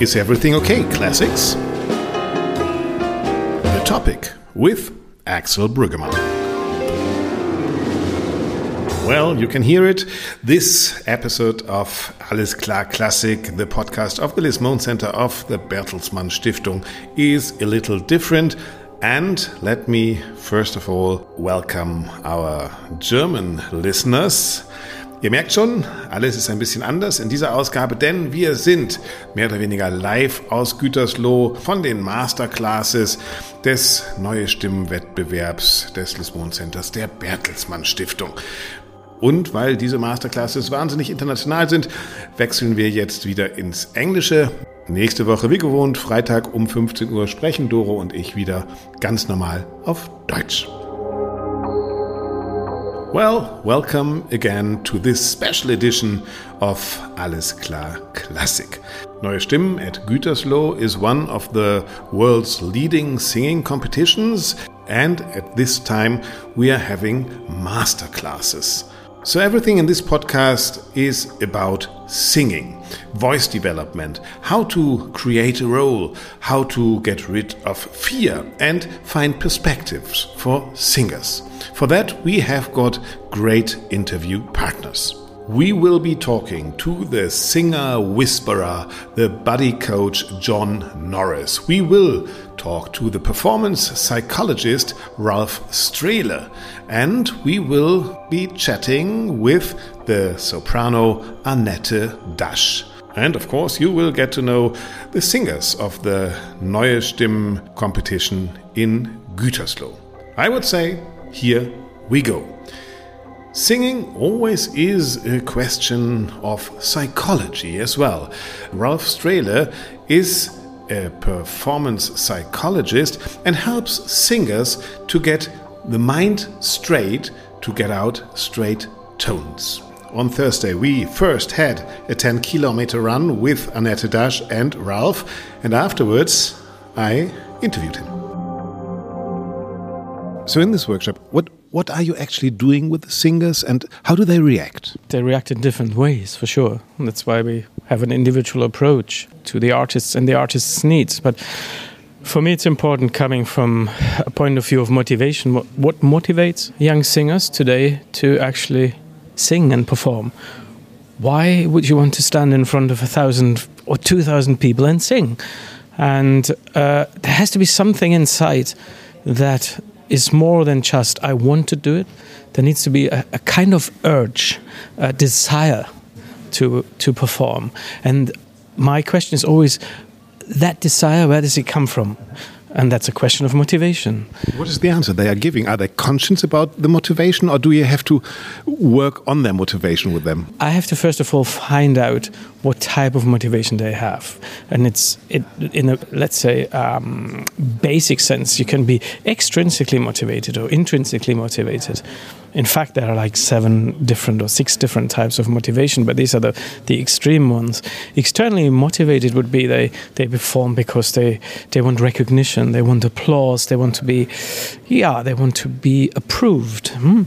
Is Everything Okay Classics? The topic with Axel Brüggemann. Well, you can hear it. This episode of Alles Klar Classic, the podcast of the Liz Mohn Center of the Bertelsmann Stiftung, is a little different. And let me first of all welcome our German listeners. Ihr merkt schon, alles ist ein bisschen anders in dieser Ausgabe, denn wir sind mehr oder weniger live aus Gütersloh von den Masterclasses des Neue Stimmenwettbewerbs des Lisbon Centers der Bertelsmann Stiftung. Und weil diese Masterclasses wahnsinnig international sind, wechseln wir jetzt wieder ins Englische. Nächste Woche, wie gewohnt, Freitag um 15 Uhr sprechen Doro und ich wieder ganz normal auf Deutsch. Well, welcome again to this special edition of Alles Klar Classic. Neue Stimmen at Gütersloh is one of the world's leading singing competitions, and at this time we are having master classes. So, everything in this podcast is about singing, voice development, how to create a role, how to get rid of fear, and find perspectives for singers. For that, we have got great interview partners. We will be talking to the singer whisperer, the body coach John Norris. We will talk to the performance psychologist Ralph Strehle. And we will be chatting with the soprano Annette Dasch. And of course, you will get to know the singers of the Neue Stimmen competition in Gütersloh. I would say, here we go. Singing always is a question of psychology as well. Ralph Strehle is a performance psychologist and helps singers to get the mind straight to get out straight tones. On Thursday, we first had a 10 kilometer run with Annette Dasch and Ralph, and afterwards, I interviewed him. So, in this workshop, what what are you actually doing with the singers and how do they react? They react in different ways, for sure. And that's why we have an individual approach to the artists and the artist's needs. But for me, it's important coming from a point of view of motivation. What, what motivates young singers today to actually sing and perform? Why would you want to stand in front of a thousand or two thousand people and sing? And uh, there has to be something inside that is more than just I want to do it. There needs to be a, a kind of urge, a desire to to perform. And my question is always that desire. Where does it come from? And that's a question of motivation. What is the answer they are giving? Are they conscious about the motivation, or do you have to work on their motivation with them? I have to first of all find out what type of motivation they have, and it's it, in a let's say um, basic sense. You can be extrinsically motivated or intrinsically motivated. In fact, there are like seven different or six different types of motivation, but these are the, the extreme ones. Externally motivated would be they, they perform because they, they want recognition, they want applause, they want to be, yeah, they want to be approved. Hmm?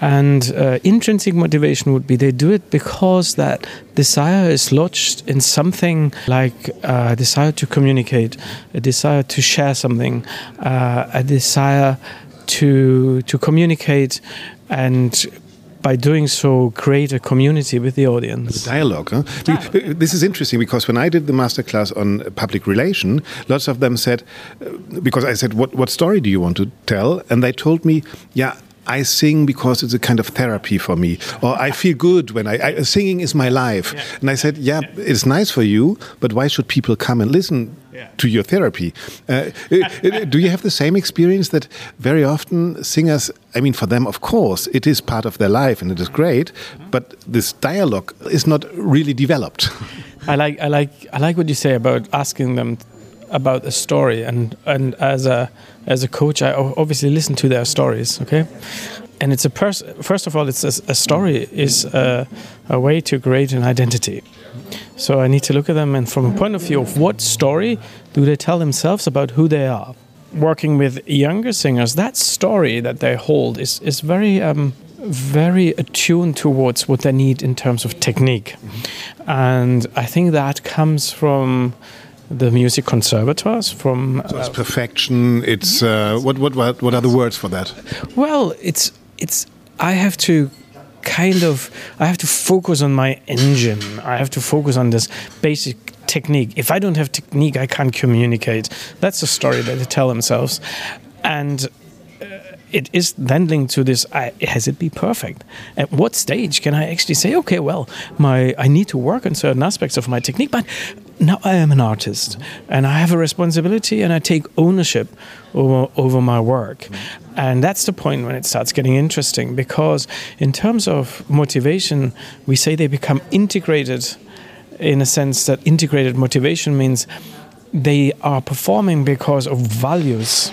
And uh, intrinsic motivation would be they do it because that desire is lodged in something like a desire to communicate, a desire to share something, uh, a desire to to communicate and by doing so create a community with the audience the dialogue, huh? dialogue. this is interesting because when i did the masterclass on public relation lots of them said uh, because i said what, what story do you want to tell and they told me yeah I sing because it's a kind of therapy for me, or I feel good when I, I singing is my life. Yeah. And I said, yeah, yeah, it's nice for you, but why should people come and listen yeah. to your therapy? Uh, uh, do you have the same experience that very often singers? I mean, for them, of course, it is part of their life and it is great, but this dialogue is not really developed. I like, I like, I like what you say about asking them about a story. And and as a as a coach i obviously listen to their stories okay? And it's a pers- first of all it's a, a story is a, a, way to create an identity. So i need to look at them and from a point of view of what story do they tell themselves about who they are? Working with younger singers that story that they hold is is very um, very attuned towards what they need in terms of technique. And I think that comes from the music conservatoires from so it's perfection it's uh, what, what what what are the words for that? Well it's it's i have to kind of i have to focus on my engine. I have to focus on this basic technique. If i don't have technique i can't communicate. That's the story that they tell themselves. And it is then linked to this uh, has it be perfect? At what stage can i actually say okay well my i need to work on certain aspects of my technique but now i am an artist and i have a responsibility and i take ownership over, over my work. And that's the point when it starts getting interesting because in terms of motivation we say they become integrated in a sense that integrated motivation means they are performing because of values.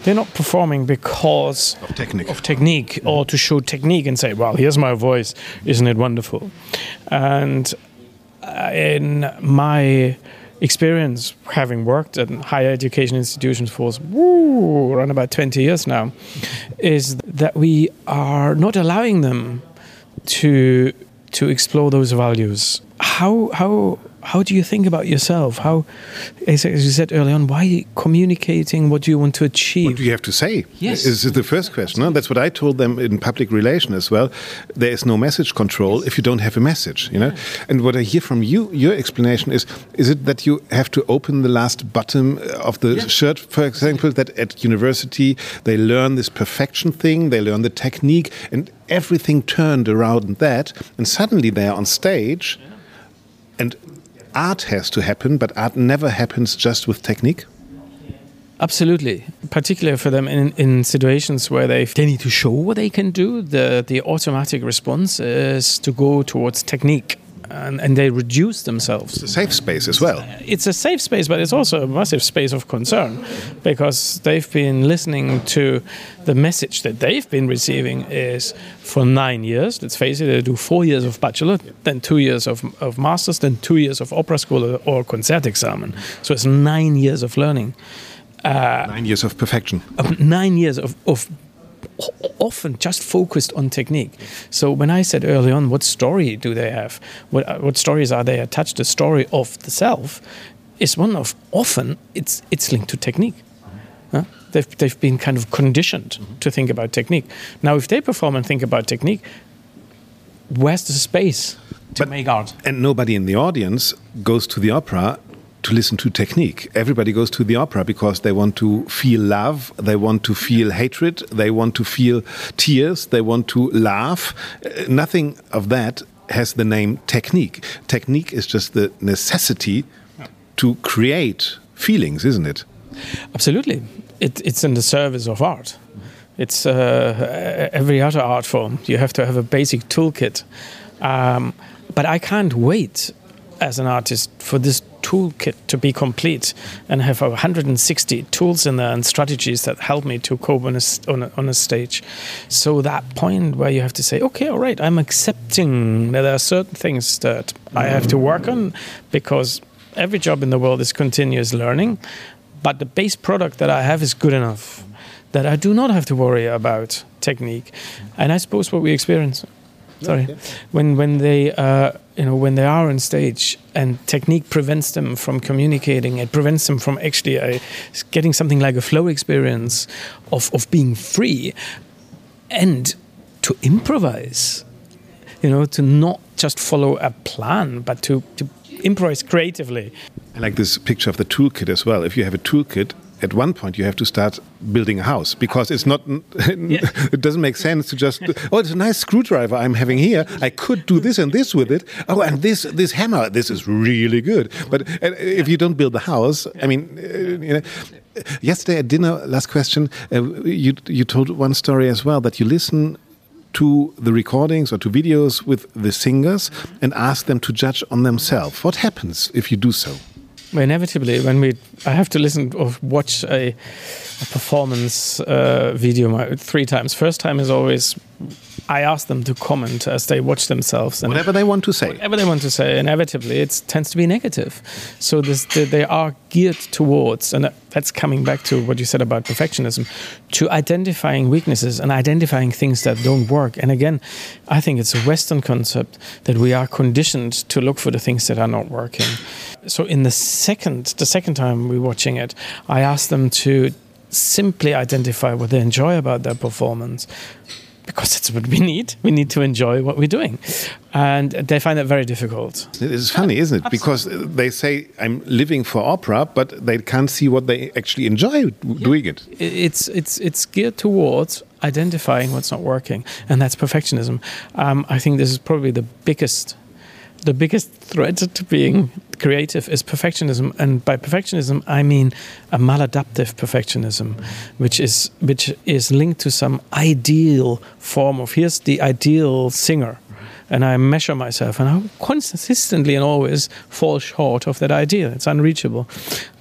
They're not performing because of technique. of technique or to show technique and say well here's my voice. Isn't it wonderful? And Uh, in my experience having worked at higher education institutions for woo, around about 20 years now is that we are not allowing them to to explore those values. How how how do you think about yourself how as you said early on why communicating what do you want to achieve what do you have to say yes is the first question no? that's what I told them in public relation as well there is no message control if you don't have a message you know yeah. and what I hear from you your explanation is is it that you have to open the last button of the yeah. shirt for example that at university they learn this perfection thing they learn the technique and everything turned around that and suddenly they are on stage yeah. and art has to happen, but art never happens just with technique? Absolutely, particularly for them in, in situations where they, they need to show what they can do, the, the automatic response is to go towards technique and, and they reduce themselves. It's a safe space as well. It's a safe space, but it's also a massive space of concern because they've been listening to the message that they've been receiving is for nine years. Let's face it, they do four years of bachelor, then two years of, of masters, then two years of opera school or concert examen. So it's nine years of learning. Uh, nine years of perfection. Of nine years of, of often just focused on technique. So when I said early on what story do they have, what, uh, what stories are they attached the story of the self is one of often it's, it's linked to technique. Huh? They've, they've been kind of conditioned mm -hmm. to think about technique. Now if they perform and think about technique, where's the space to but, make art? And nobody in the audience goes to the opera to listen to technique. Everybody goes to the opera because they want to feel love, they want to feel hatred, they want to feel tears, they want to laugh. Uh, nothing of that has the name technique. Technique is just the necessity to create feelings, isn't it? Absolutely. It, it's in the service of art. It's uh, every other art form. You have to have a basic toolkit. Um, but I can't wait as an artist for this toolkit to be complete and have 160 tools in there and strategies that help me to cope on a, on a, on a stage. So that point where you have to say, okay, all right, I'm accepting that there are certain things that I have to work on because every job in the world is continuous learning, but the base product that I have is good enough that I do not have to worry about technique. And I suppose what we experience sorry yeah. when when they uh, you know when they are on stage and technique prevents them from communicating it prevents them from actually uh, getting something like a flow experience of of being free and to improvise. You know to not just follow a plan but to to improvise creatively. I like this picture of the toolkit as well. If you have a toolkit at one point you have to start building a house because it's not yeah. it doesn't make sense to just oh it's a nice screwdriver I'm having here. I could do this and this with it. Oh and this this hammer this is really good. But uh, if you don't build the house I mean uh, you know yesterday at dinner last question uh, you you told one story as well that you listen to the recordings or to videos with the singers and ask them to judge on themselves. What happens if you do so inevitably when we I have to listen or watch a, a performance uh, video three times. First time is always I ask them to comment as they watch themselves. And whatever they want to say. Whatever they want to say, inevitably, it tends to be negative. So this, they are geared towards, and that's coming back to what you said about perfectionism, to identifying weaknesses and identifying things that don't work. And again, I think it's a Western concept that we are conditioned to look for the things that are not working. So in the second, the second time we're watching it, I ask them to simply identify what they enjoy about their performance because that's what we need. We need to enjoy what we're doing. And they find that very difficult. It is funny, isn't it? Absolutely. Because they say, I'm living for opera, but they can't see what they actually enjoy yeah. doing it. It's, it's, it's geared towards identifying what's not working, and that's perfectionism. Um, I think this is probably the biggest the biggest threat to being creative is perfectionism, and by perfectionism I mean a maladaptive perfectionism, which is which is linked to some ideal form of here's the ideal singer and I measure myself, and I consistently and always fall short of that ideal. It's unreachable.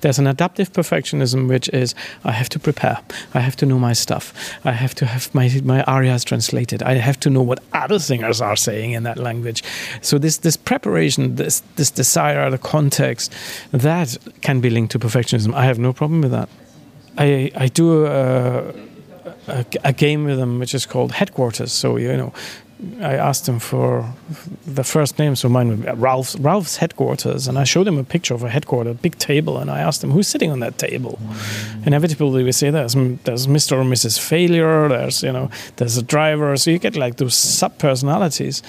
There's an adaptive perfectionism, which is I have to prepare, I have to know my stuff, I have to have my my arias translated, I have to know what other singers are saying in that language. So this this preparation, this this desire, the context, that can be linked to perfectionism. I have no problem with that. I I do a, a, a, game with them which is called headquarters. So you know, I asked him for the first name, so mine Ralph's, Ralph's headquarters, and I showed him a picture of a headquarters, a big table, and I asked him who's sitting on that table. Inevitably, we say there's there's Mr. or Mrs. Failure, there's you know there's a driver, so you get like those sub personalities.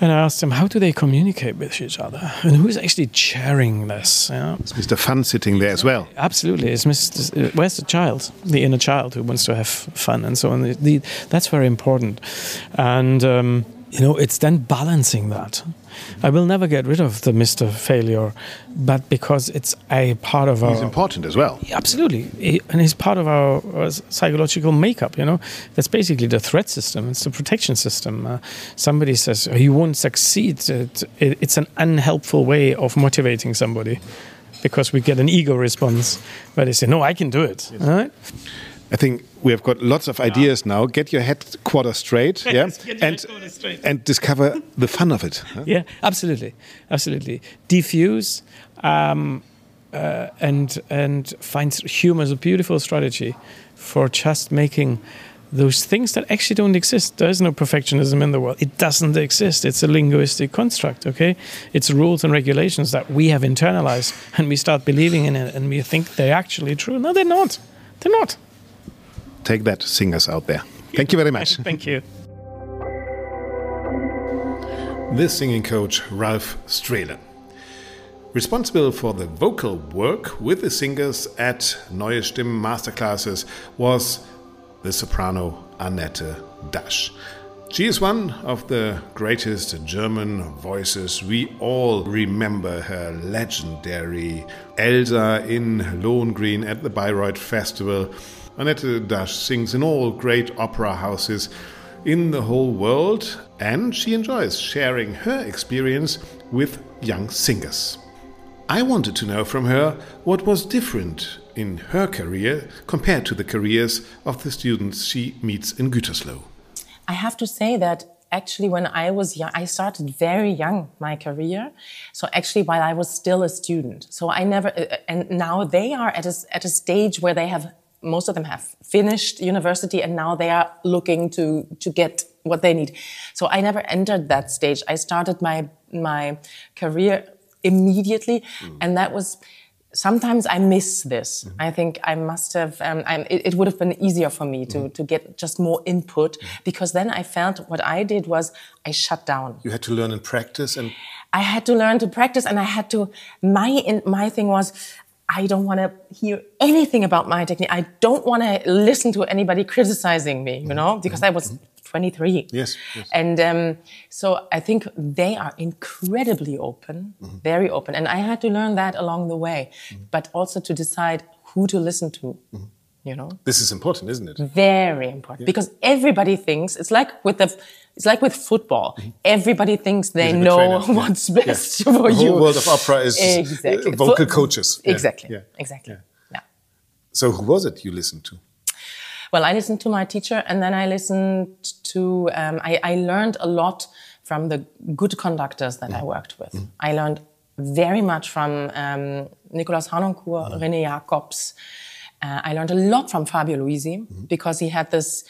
And I asked him, how do they communicate with each other? And who's actually chairing this? Know? Is Mr. Fun sitting there as well? Absolutely. Is Mr. Where's the child, the inner child who wants to have fun and so on? That's very important. And, um, you know, it's then balancing that. I will never get rid of the Mr. Failure, but because it's a part of our. He's important as well. Absolutely. And he's part of our, our psychological makeup, you know. That's basically the threat system, it's the protection system. Uh, somebody says, oh, you won't succeed. It, it, it's an unhelpful way of motivating somebody because we get an ego response where they say, no, I can do it. Yes. All right? I think we have got lots of ideas now. Get your headquarters straight, yeah, and straight. and discover the fun of it. Huh? Yeah, absolutely, absolutely. Diffuse um, uh, and and find humor is a beautiful strategy for just making those things that actually don't exist. There is no perfectionism in the world. It doesn't exist. It's a linguistic construct, okay? It's rules and regulations that we have internalized and we start believing in it and we think they're actually true. No, they're not. They're not. Take that, singers out there. Thank you very much. Thank you. This singing coach, Ralph Strehle. Responsible for the vocal work with the singers at Neue Stimmen Masterclasses was the soprano Annette Dasch. She is one of the greatest German voices. We all remember her legendary Elsa in Lohengrin at the Bayreuth Festival Annette Dasch sings in all great opera houses in the whole world, and she enjoys sharing her experience with young singers. I wanted to know from her what was different in her career compared to the careers of the students she meets in Gütersloh. I have to say that actually when I was young, I started very young my career. So actually while I was still a student. So I never, uh, and now they are at a, at a stage where they have most of them have finished university and now they are looking to to get what they need. So I never entered that stage. I started my my career immediately, mm. and that was. Sometimes I miss this. Mm. I think I must have. Um, it, it, would have been easier for me to mm. to get just more input mm. because then I felt what I did was I shut down. You had to learn and practice, and I had to learn to practice, and I had to. My my thing was I don't want to hear anything about my technique. I don't want to listen to anybody criticizing me, you know, because I was 23. Yes. yes. And um, so I think they are incredibly open, mm-hmm. very open. And I had to learn that along the way, mm-hmm. but also to decide who to listen to. Mm-hmm. You know, this is important, isn't it? Very important yeah. because everybody thinks it's like with the it's like with football. Mm-hmm. Everybody thinks they know what's yeah. best yeah. for the you. The whole world of opera is exactly. vocal coaches. Exactly. Yeah. Exactly. Yeah. So who was it you listened to? Well, I listened to my teacher and then I listened to, um, I, I, learned a lot from the good conductors that mm. I worked with. Mm. I learned very much from um, Nikolaus Harnoncourt, mm. René Jacobs. Uh, I learned a lot from Fabio Luisi because he had this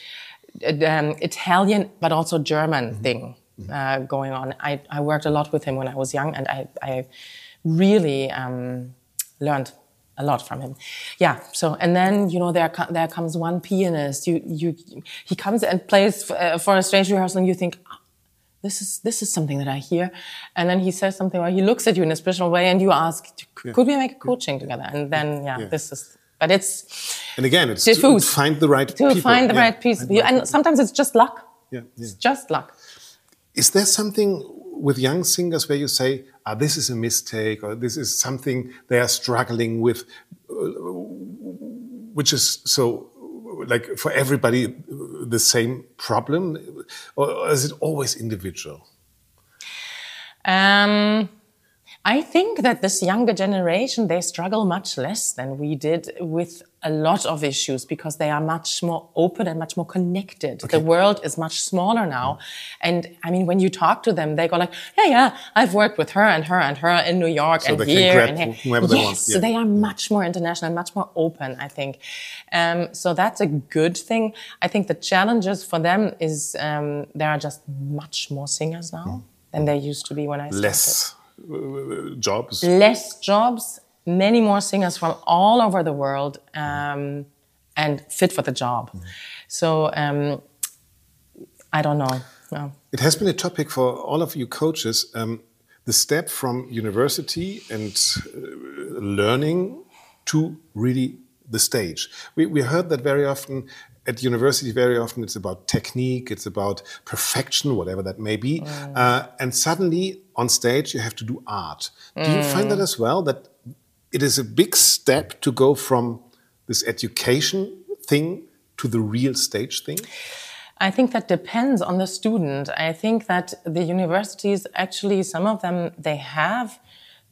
um, Italian but also German mm-hmm. thing uh, going on. I, I, worked a lot with him when I was young and I, I really um, learned a lot from him. Yeah. So and then you know there there comes one pianist. You you he comes and plays uh, for a strange rehearsal, and you think. Oh, this is this is something that I hear, and then he says something, or he looks at you in a special way, and you ask, "Could yeah. we make a coaching yeah. together?" And then, yeah, yeah, this is but it's and again it's diffuse. to find the right to people. find the right piece. And sometimes it's just luck. Yeah, it's just luck. Is there something with young singers where you say ah, this is a mistake or this is something they are struggling with, uh, which is so like for everybody the same problem, or is it always individual? Um, I think that this younger generation, they struggle much less than we did with a lot of issues because they are much more open and much more connected. Okay. The world is much smaller now. And I mean, when you talk to them, they go like, yeah, yeah, I've worked with her and her and her in New York so and here and here. Whoever they yes, want. Yeah. So they are much more international, much more open, I think. Um, so that's a good thing. I think the challenges for them is um, there are just much more singers now mm. than there used to be when I started. Less jobs? Less jobs, many more singers from all over the world um, and fit for the job. Mm. So um, I don't know. No. It has been a topic for all of you coaches. Um, the step from university and uh, learning to really the stage. We, we heard that very often at university, very often it's about technique, it's about perfection, whatever that may be. Mm. Uh, and suddenly on stage, you have to do art. Mm. Do you find that mm. as well? That it is a big step to go from this education thing to the real stage thing? I think that depends on the student. I think that the universities actually, some of them, they have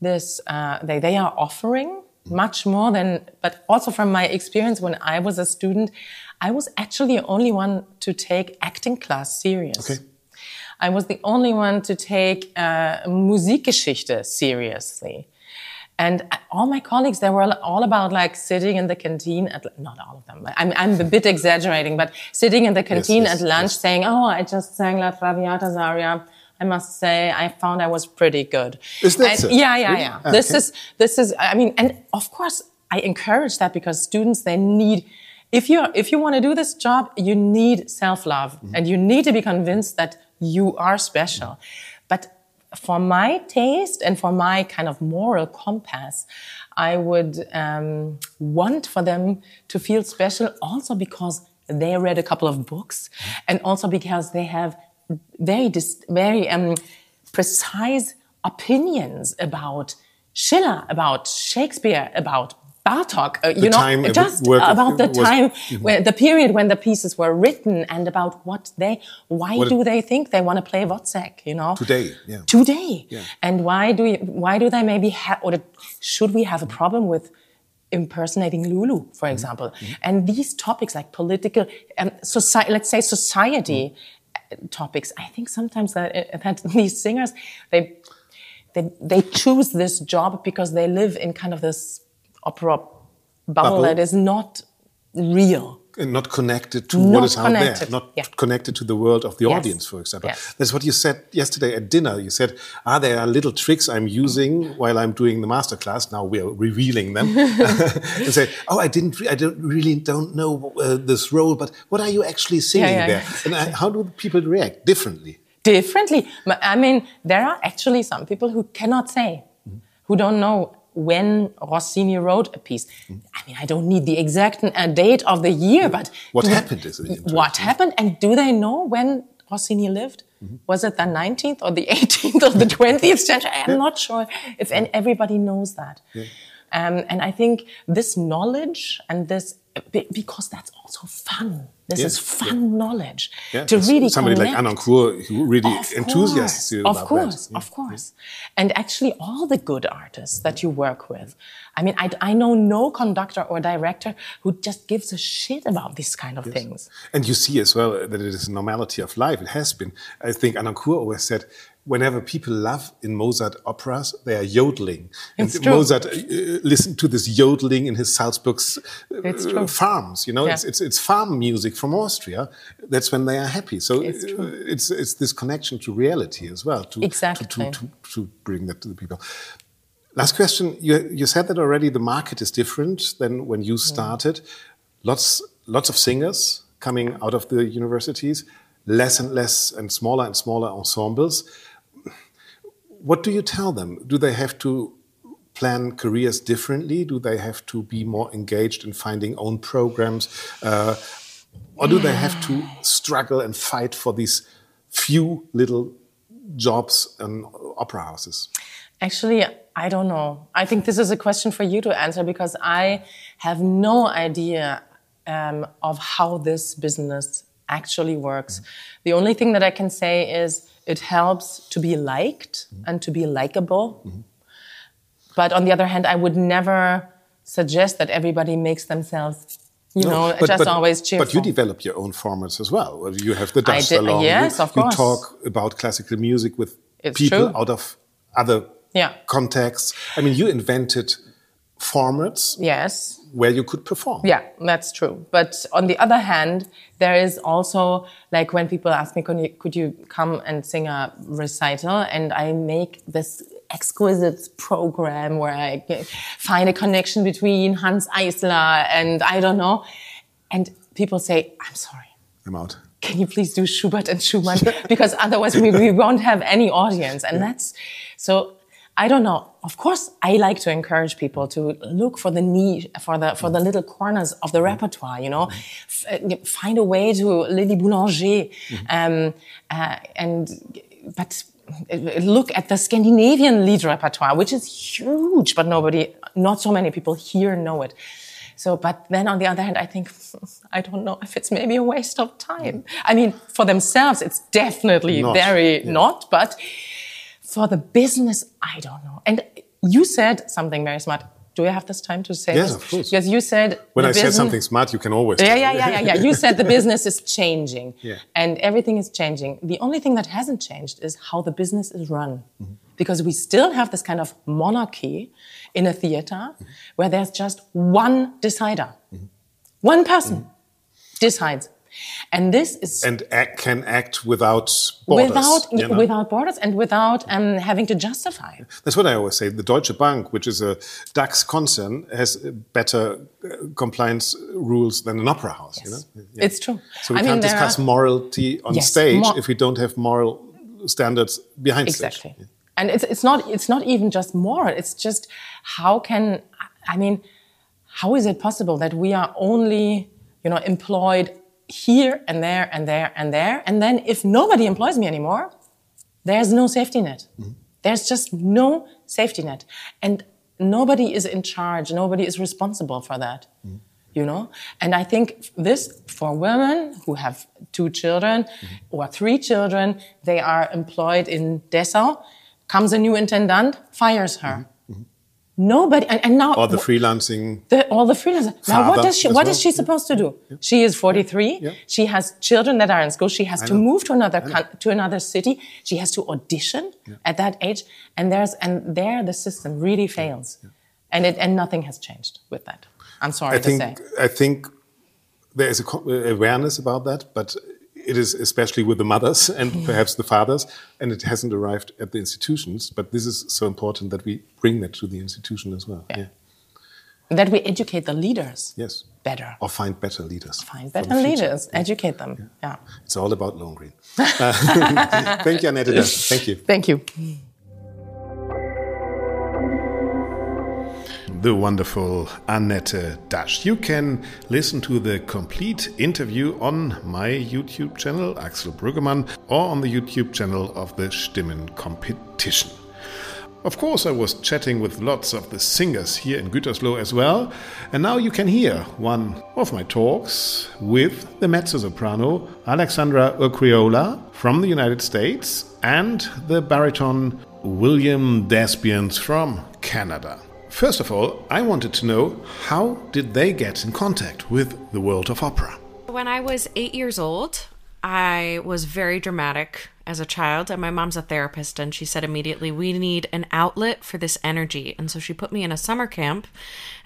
this, uh, they, they are offering much more than, but also from my experience when I was a student, I was actually the only one to take acting class serious. Okay. I was the only one to take uh, Musikgeschichte seriously. And all my colleagues, they were all about like sitting in the canteen at, not all of them, I'm, I'm a bit exaggerating, but sitting in the canteen yes, yes, at lunch yes. saying, oh, I just sang La Traviata Zaria. I must say, I found I was pretty good. Is that so? Yeah, yeah, yeah. Okay. This is, this is, I mean, and of course, I encourage that because students, they need, if you if you want to do this job, you need self love mm-hmm. and you need to be convinced that you are special. Mm-hmm. But for my taste and for my kind of moral compass, I would um, want for them to feel special also because they read a couple of books mm-hmm. and also because they have very dis- very um, precise opinions about Schiller, about Shakespeare, about Bartok, uh, you know, just about the time, mm-hmm. where, the period when the pieces were written and about what they, why what do they think they want to play Wozzeck, you know? Today, yeah. Today. Yeah. And why do, you, why do they maybe have, or should we have a problem with impersonating Lulu, for mm-hmm. example? Mm-hmm. And these topics like political, um, society, let's say society mm-hmm. Topics, I think sometimes that, that these singers, they, they, they choose this job because they live in kind of this opera bubble, bubble, that is not real. And not connected to not what is connected. out there, not yeah. connected to the world of the yes. audience, for example. Yes. That's what you said yesterday at dinner. You said, "Ah, there are little tricks I'm using while I'm doing the master class. Now we are revealing them." and say, "Oh, I didn't, I don't really don't know uh, this role, but what are you actually singing yeah, yeah, there?" And uh, how do people react differently? Differently. I mean, there are actually some people who cannot say, mm -hmm. who don't know when Rossini wrote a piece. I mean, I don't need the exact uh, date of the year, but what happened is what happened, and do they know when Rossini lived? Mm -hmm. Was it the 19th or the 18th or the 20th century? I'm yeah. not sure if everybody knows that. Yeah. Um, and I think this knowledge and this, because that's also fun. This yes, is fun yeah. knowledge yeah, to really somebody connect. like Anand Kaur who really of enthusiasts course, you of course, that. of course. And actually, all the good artists that you work with. I mean, I, I know no conductor or director who just gives a shit about these kind of yes. things. And you see as well that it is a normality of life. It has been. I think Anand Kaur always said whenever people laugh in Mozart operas, they are yodeling. It's and true. Mozart uh, listened to this yodeling in his Salzburg uh, farms. You know, yeah. it's, it's, it's farm music from Austria. That's when they are happy. So it's, uh, it's, it's this connection to reality as well. To, exactly. To, to, to, to bring that to the people. Last question. You, you said that already. The market is different than when you started. Yeah. Lots lots of singers coming out of the universities. Less and less and smaller and smaller ensembles what do you tell them? Do they have to plan careers differently? Do they have to be more engaged in finding own programs? Uh, or do they have to struggle and fight for these few little jobs in opera houses? Actually, I don't know. I think this is a question for you to answer because I have no idea um, of how this business actually works. The only thing that I can say is it helps to be liked mm-hmm. and to be likable. Mm-hmm. But on the other hand, I would never suggest that everybody makes themselves you no, know, but, just but, always cheerful. But you develop your own formats as well. You have the along. Yes, you, of course. You talk about classical music with it's people true. out of other yeah. contexts. I mean, you invented formats. Yes. Where you could perform. Yeah, that's true. But on the other hand, there is also like when people ask me, could you, could you come and sing a recital? And I make this exquisite program where I find a connection between Hanns Eisler and I don't know. And people say, I'm sorry. I'm out. Can you please do Schubert and Schumann? because otherwise we, we won't have any audience. And yeah. that's so I don't know. Of course, I like to encourage people to look for the niche, for the for the little corners of the repertoire. You know, F uh, find a way to Lili Boulanger, um, uh, and but uh, look at the Scandinavian Lied repertoire, which is huge, but nobody, not so many people here know it. So, but then on the other hand, I think, I don't know if it's maybe a waste of time. I mean, for themselves, it's definitely not. very yeah. not, but for the business, I don't know. And you said something very smart. Do I have this time to say yes, this? of course. Because you said when I said something smart, you can always. Yeah, yeah, yeah, yeah, yeah. You said the business is changing, yeah. and everything is changing. The only thing that hasn't changed is how the business is run, mm -hmm. because we still have this kind of monarchy in a theater mm -hmm. where there's just one decider, mm -hmm. one person mm-hmm. decides and this is and act, can act without borders, without you know? without borders and without um, having to justify. That's what I always say. The Deutsche Bank, which is a DAX concern, has better uh, compliance rules than an opera house. Yes. You know, yeah. it's true. So we I can't mean, discuss are, morality on yes, stage if we don't have moral standards behind exactly. stage. And it's it's not it's not even just moral. It's just how can I mean, how is it possible that we are only you know employed here and there and there and there. And then if nobody employs me anymore, there's no safety net. Mm-hmm. There's just no safety net. And nobody is in charge. Nobody is responsible for that. Mm-hmm. You know? And I think this, for women who have two children mm-hmm. or three children, they are employed in Dessau, comes a new intendant, fires her. Nobody, and, and now all the freelancing, the, all the freelancing. Now, what does she? What well? is she supposed to do? Yeah. She is 43. Yeah. She has children that are in school. She has I to know. move to another to another city. She has to audition yeah. at that age, and there's and there the system really fails, and it and nothing has changed with that. I'm sorry I to think, say. I think there is a awareness about that, but it is especially with the mothers and perhaps the fathers, and it hasn't arrived at the institutions. But this is so important that we bring that to the institution as well. Yeah. yeah. That we educate the leaders. Yes. Better. Or find better leaders. Find better leaders. Yeah. Educate them. Yeah. yeah. It's all about Lohengrin. uh, thank you, Annette. Thank you. Thank you. The wonderful Annette Dasch. You can listen to the complete interview on my YouTube channel, Axel Brüggemann, or on the YouTube channel of the Stimmen Competition. Of course, I was chatting with lots of the singers here in Gütersloh as well, and now you can hear one of my talks with the mezzo soprano Alexandra Urquiola from the United States and the baritone William Desbiens from Canada. First of all, I wanted to know how did they get in contact with the world of opera? When I was eight years old, I was very dramatic as a child, and my mom's a therapist, and she said immediately, We need an outlet for this energy. And so she put me in a summer camp.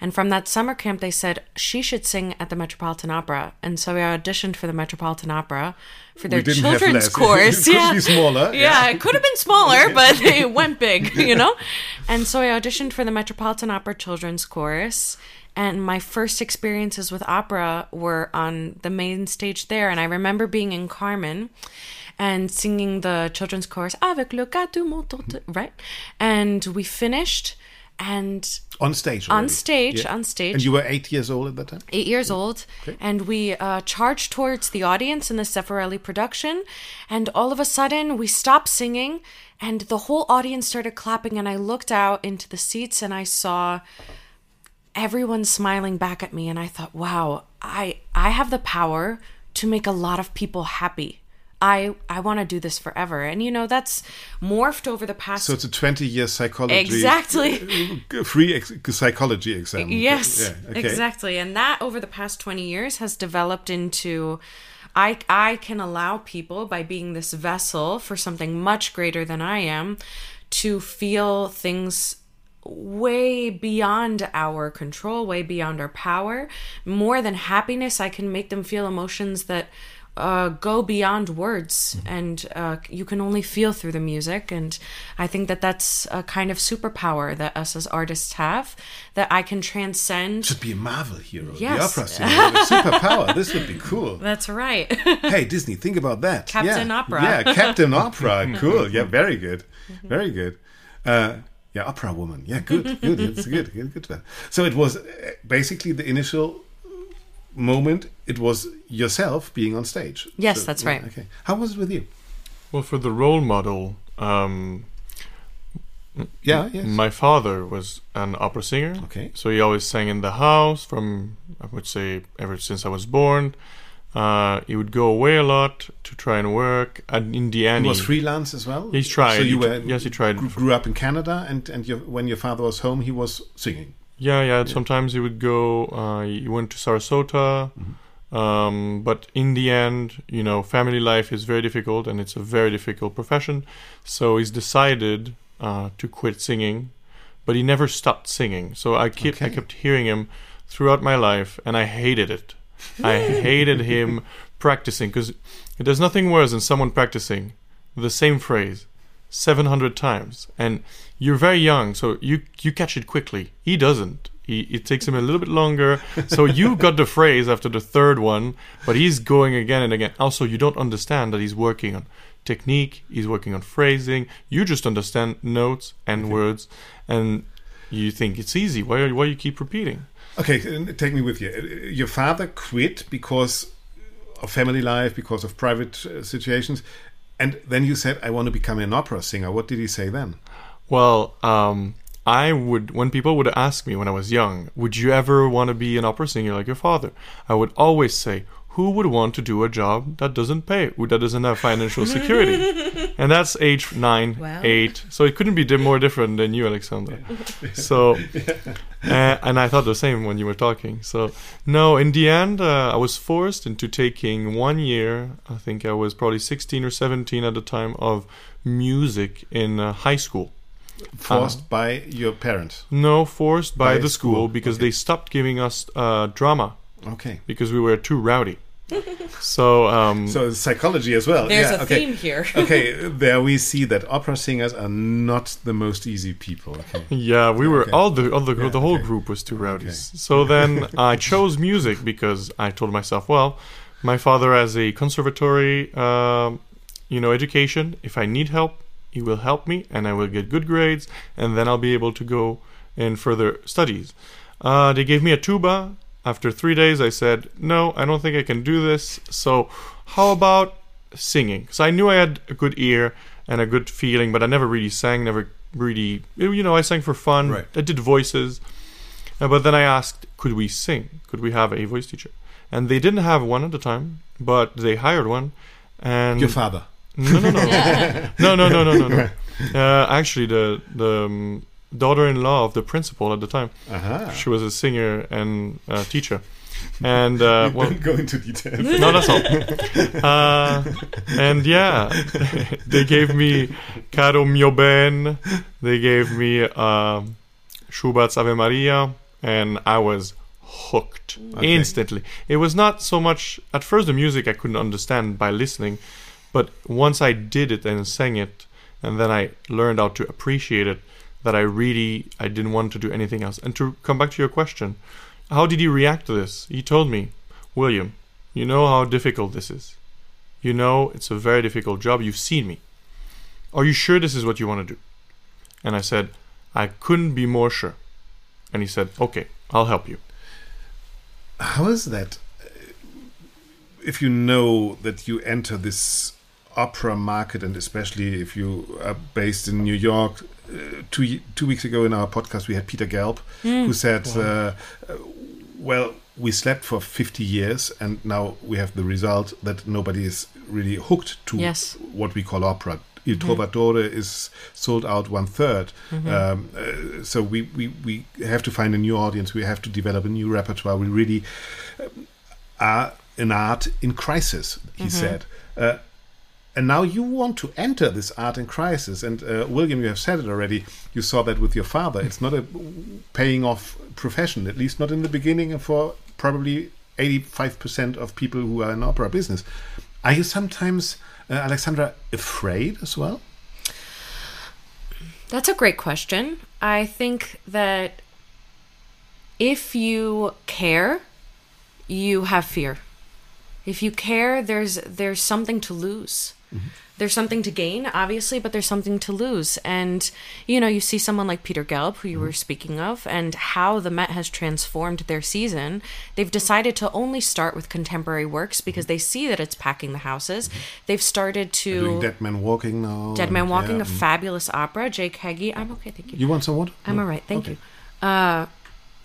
And from that summer camp, they said she should sing at the Metropolitan Opera. And so I auditioned for the Metropolitan Opera for their We didn't have children's course. It could yeah. be smaller, Yeah, yeah. it could have been smaller, but it went big, you know? And so I auditioned for the Metropolitan Opera Children's Chorus. And my first experiences with opera were on the main stage there. And I remember being in Carmen and singing the children's chorus, Avec la garde montante, right? And we finished and On stage. on stage, Yeah. on stage And you were eight years old at that time? eight years old, and we uh, charged towards the audience in the Zeffirelli production, and all of a sudden we stopped singing, and the whole audience started clapping, and I looked out into the seats and I saw everyone smiling back at me, and I thought, wow, I I have the power to make a lot of people happy. I I want to do this forever, and you know that's morphed over the past. So it's a 20 year psychology. Exactly. Uh, free ex- psychology exam. Yes, Yeah, okay. exactly. And that over the past 20 years has developed into I I can allow people by being this vessel for something much greater than I am to feel things way beyond our control, way beyond our power. More than happiness, I can make them feel emotions that uh, go beyond words, and uh, you can only feel through the music. And I think that that's a kind of superpower that us as artists have that I can transcend. Should be a Marvel hero. Yes. The opera singer with superpower. This would be cool. That's right. hey, Disney, think about that. Captain yeah. Opera. Yeah, Captain Opera. Cool. Yeah, very good. Very good. Uh, yeah, opera woman. Yeah, good, good. It's good, good, good. one. So it was uh, basically the initial moment. It was yourself being on stage. Yes, So- that's yeah, right. Okay. How was it with you? Well, for the role model, um, Yeah. Yes. my father was an opera singer. Okay. So he always sang in the house from, I would say, ever since I was born. Uh, he would go away a lot to try and work at Indiana. He was freelance as well. He's tried. So you He were yes, he tried. Grew, grew up in Canada, and and your, when your father was home, he was singing. Yeah, yeah. Sometimes he would go. Uh, he went to Sarasota, um, but in the end, you know, family life is very difficult, and it's a very difficult profession. So he's decided uh, to quit singing, but he never stopped singing. So I kept I kept hearing him throughout my life, and I hated it. I hated him practicing because there's nothing worse than someone practicing the same phrase 700 times. And you're very young so you you catch it quickly. He doesn't. He, it takes him a little bit longer. So you got the phrase after the third one but he's going again and again. Also you don't understand that he's working on technique he's working on phrasing. You just understand notes and words and you think it's easy. Why why you keep repeating Okay, take me with you. Uh, Your father quit because of family life, because of private uh, situations, and then you said, "I want to become an opera singer." What did he say then? Well, um, I would, when people would ask me when I was young, would you ever want to be an opera singer like your father? I would always say, who would want to do a job that doesn't pay, that doesn't have financial security? and that's age nine, Wow. eight. So it couldn't be di- more different than you, Alexandra. So, uh, and I thought the same when you were talking. So, no, in the end, uh, I was forced into taking one year. I think I was probably 16 or 17 at the time of music in uh, high school. Forced by your parents. No, forced by, By the school, school, because okay. they stopped giving us uh, drama Okay. because we were too rowdy. so, um, So psychology as well. There's yeah, a okay. theme here. okay, there we see that opera singers are not the most easy people. Okay. yeah, we were Okay. all the all the, Yeah, the whole okay. group was too rowdy. So then I chose music because I told myself, well, my father has a conservatory, um, you know, education. If I need help, he will help me, and I will get good grades, and then I'll be able to go in further studies. Uh, they gave me a tuba. After three days, I said, No, I don't think I can do this. So, how about singing? So, I knew I had a good ear and a good feeling, but I never really sang, never really, you know, I sang for fun. Right. I did voices. Uh, but then I asked, Could we sing? Could we have a voice teacher? And they didn't have one at the time, but they hired one. And Your father. No, no, no. no, no, no, no, no. no. Uh, actually, the, the, um, daughter-in-law of the principal at the time, Aha. she was a singer and uh, teacher, and uh, well, Don't go into details. no, that's all. Uh, and yeah, they gave me Caro mio ben. They gave me um, Schubert's Ave Maria, and I was hooked instantly. It was not so much at first the music I couldn't understand by listening, but once I did it and sang it, and then I learned how to appreciate it, that I really I didn't want to do anything else. And to come back to your question, how did he react to this? He told me, William, you know how difficult this is. You know it's a very difficult job. You've seen me. Are you sure this is what you want to do? And I said, I couldn't be more sure. And he said, Okay, I'll help you. How is that? If you know that you enter this opera market, and especially if you are based in New York, two two weeks ago in our podcast we had Peter Gelb, who said, uh, uh, "Well, we slept for 50 years, and now we have the result that nobody is really hooked to Yes. what we call opera." Il Trovatore is sold out one third. Um, uh, so we, we, we have to find a new audience. We have to develop a new repertoire. We really are an art in crisis, he said. Uh, and now you want to enter this art in crisis. And uh, William, you have said it already. You saw that with your father. It's not a paying off profession, at least not in the beginning, and for probably 85% of people who are in opera business. Are you sometimes, uh, Alexandra, afraid as well? That's a great question. I think that if you care, you have fear. If you care, there's there's something to lose. There's something to gain, obviously, but there's something to lose. And you know, you see someone like Peter Gelb, who you were speaking of, and how the Met has transformed their season. They've decided to only start with contemporary works because they see that it's packing the houses. They've started to Dead Man Walking now. Dead Man Walking, yeah, a mm. fabulous opera. Jake Heggie, I'm okay, thank you. You want some water? I'm No. all right, thank Okay. you. Uh,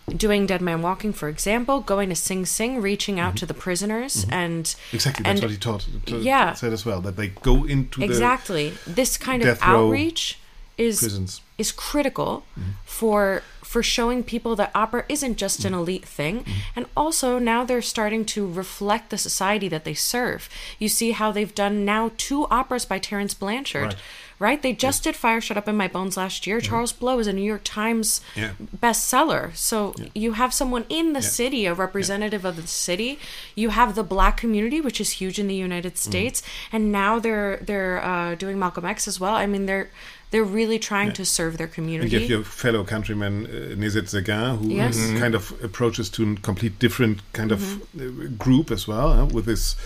doing Dead Man Walking, for example, going to Sing Sing, reaching out to the prisoners, and Mm-hmm. Exactly, that's and what he taught. t- yeah. said as well that they go into exactly this kind of death row outreach is prisons. is critical for for showing people that opera isn't just an elite thing. And also now they're starting to reflect the society that they serve. You see how they've done now two operas by Terence Blanchard Right. right, they just did fire shut up in my bones last year. Charles blow is a new york times Yeah. bestseller. So you have someone in the city a representative of the city. You have the black community which is huge in the united Mm-hmm. states. And now they're they're uh, doing malcolm x as well. I mean they're they're really trying to serve their And community. you have your fellow countryman uh, Nézet-Séguin, who Yes. is kind of approaches to a complete different kind of Mm-hmm. uh, group as well, huh, with this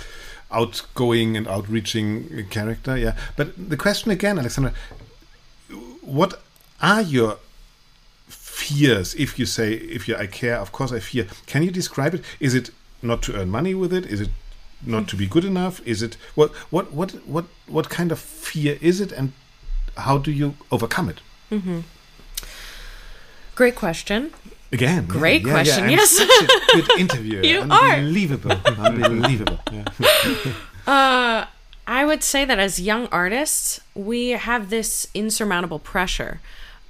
outgoing and outreaching character. Yeah, but the question again, Alexandra, what are your fears if you say if you I care of course I fear. Can you describe it? Is it not to earn money with it? Is it not to be good enough? Is it what what what what what kind of fear is it? And how do you overcome it great question Again, yeah, Great yeah, question, I'm yes. such a good interviewer. You are. unbelievable, unbelievable. Yeah. Uh, I would say that as young artists, we have this insurmountable pressure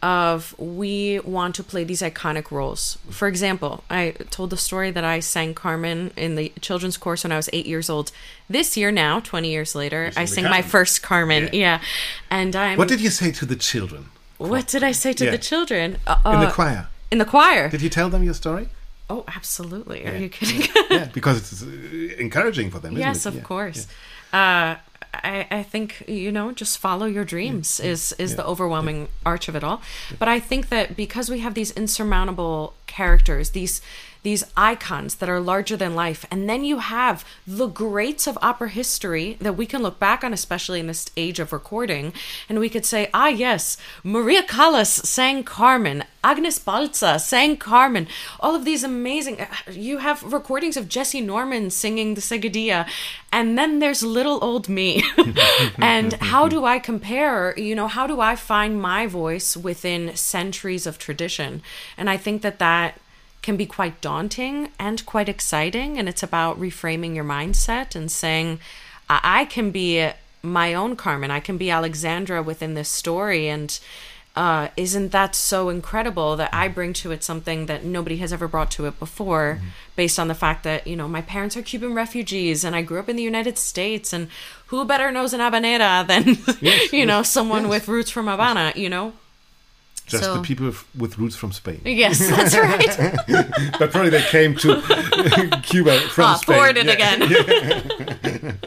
of we want to play these iconic roles. For example, I told the story that I sang Carmen in the children's course when I was eight years old. This year now, 20 years later, I the sing my first Carmen. Yeah. And I'm. What did you say to the children what did I say to Yeah. the children? Uh, in the uh, choir? In the choir. Did you tell them your story? oh, absolutely. Are Yeah. you kidding? yeah, because it's uh, encouraging for them. Isn't yes it? of Yeah, course uh I, I think you know just follow your dreams mm-hmm. is is the overwhelming arch of it all. But i think that because we have these insurmountable characters, these these icons that are larger than life. And then you have the greats of opera history that we can look back on, especially in this age of recording, and we could say, ah, yes, Maria Callas sang Carmen, Agnes Baltsa sang Carmen, all of these amazing. You have recordings of Jessye Norman singing the Seguidilla, and then there's little old me. and how do I compare? You know, how do I find my voice within centuries of tradition? And I think that that can be quite daunting and quite exciting. And it's about reframing your mindset and saying, I, I can be my own Carmen. I can be Alexandra within this story. And uh, isn't that so incredible that I bring to it something that nobody has ever brought to it before, based on the fact that, you know, my parents are Cuban refugees and I grew up in the United States. And who better knows an habanera than, you know, someone with roots from Havana, you know? Just So- the people f- with roots from Spain. Yes, that's right. but probably they came to Cuba from Ah, Spain. poured it Yeah. again.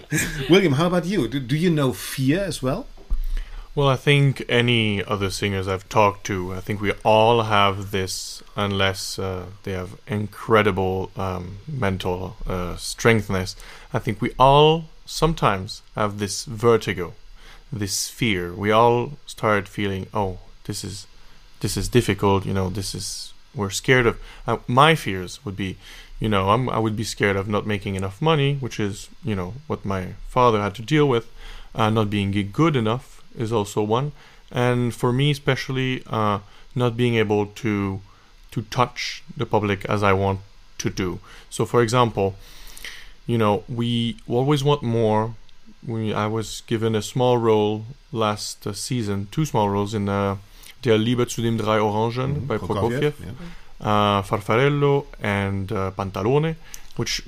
William, how about you? Do, do you know fear as well? Well, I think any other singers I've talked to, I think we all have this, unless uh, they have incredible um, mental uh, strengthness. I think we all sometimes have this vertigo, this fear. We all start feeling, oh, this is this is difficult. You know, this is we're scared of. Uh, my fears would be, you know, I'm, I would be scared of not making enough money, which is, you know, what my father had to deal with. Uh, not being good enough is also one, and for me especially, uh, not being able to to touch the public as I want to do. So, for example, you know, we always want more. We, I was given a small role last uh, season, two small roles in uh, Der Liebe zu den drei Orangen by Prokofiev, yeah. uh, Farfarello, and uh, Pantalone, which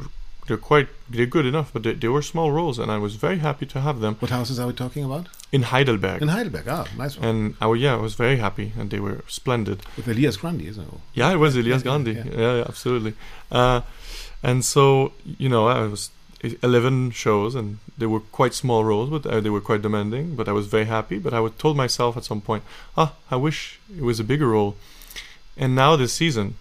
they're quite they're good enough, but they, they were small roles, and I was very happy to have them What houses are we talking about? in Heidelberg. In Heidelberg. Ah, nice one. and I, yeah, I was very happy, and they were splendid. With Elias Grandi, isn't it? Yeah, it was Elias yeah. Yeah, yeah, absolutely. Uh, and so, you know, I was 11 shows and they were quite small roles, but uh, they were quite demanding, but I was very happy. But I would told myself at some point, ah, I wish it was a bigger role. And now this season,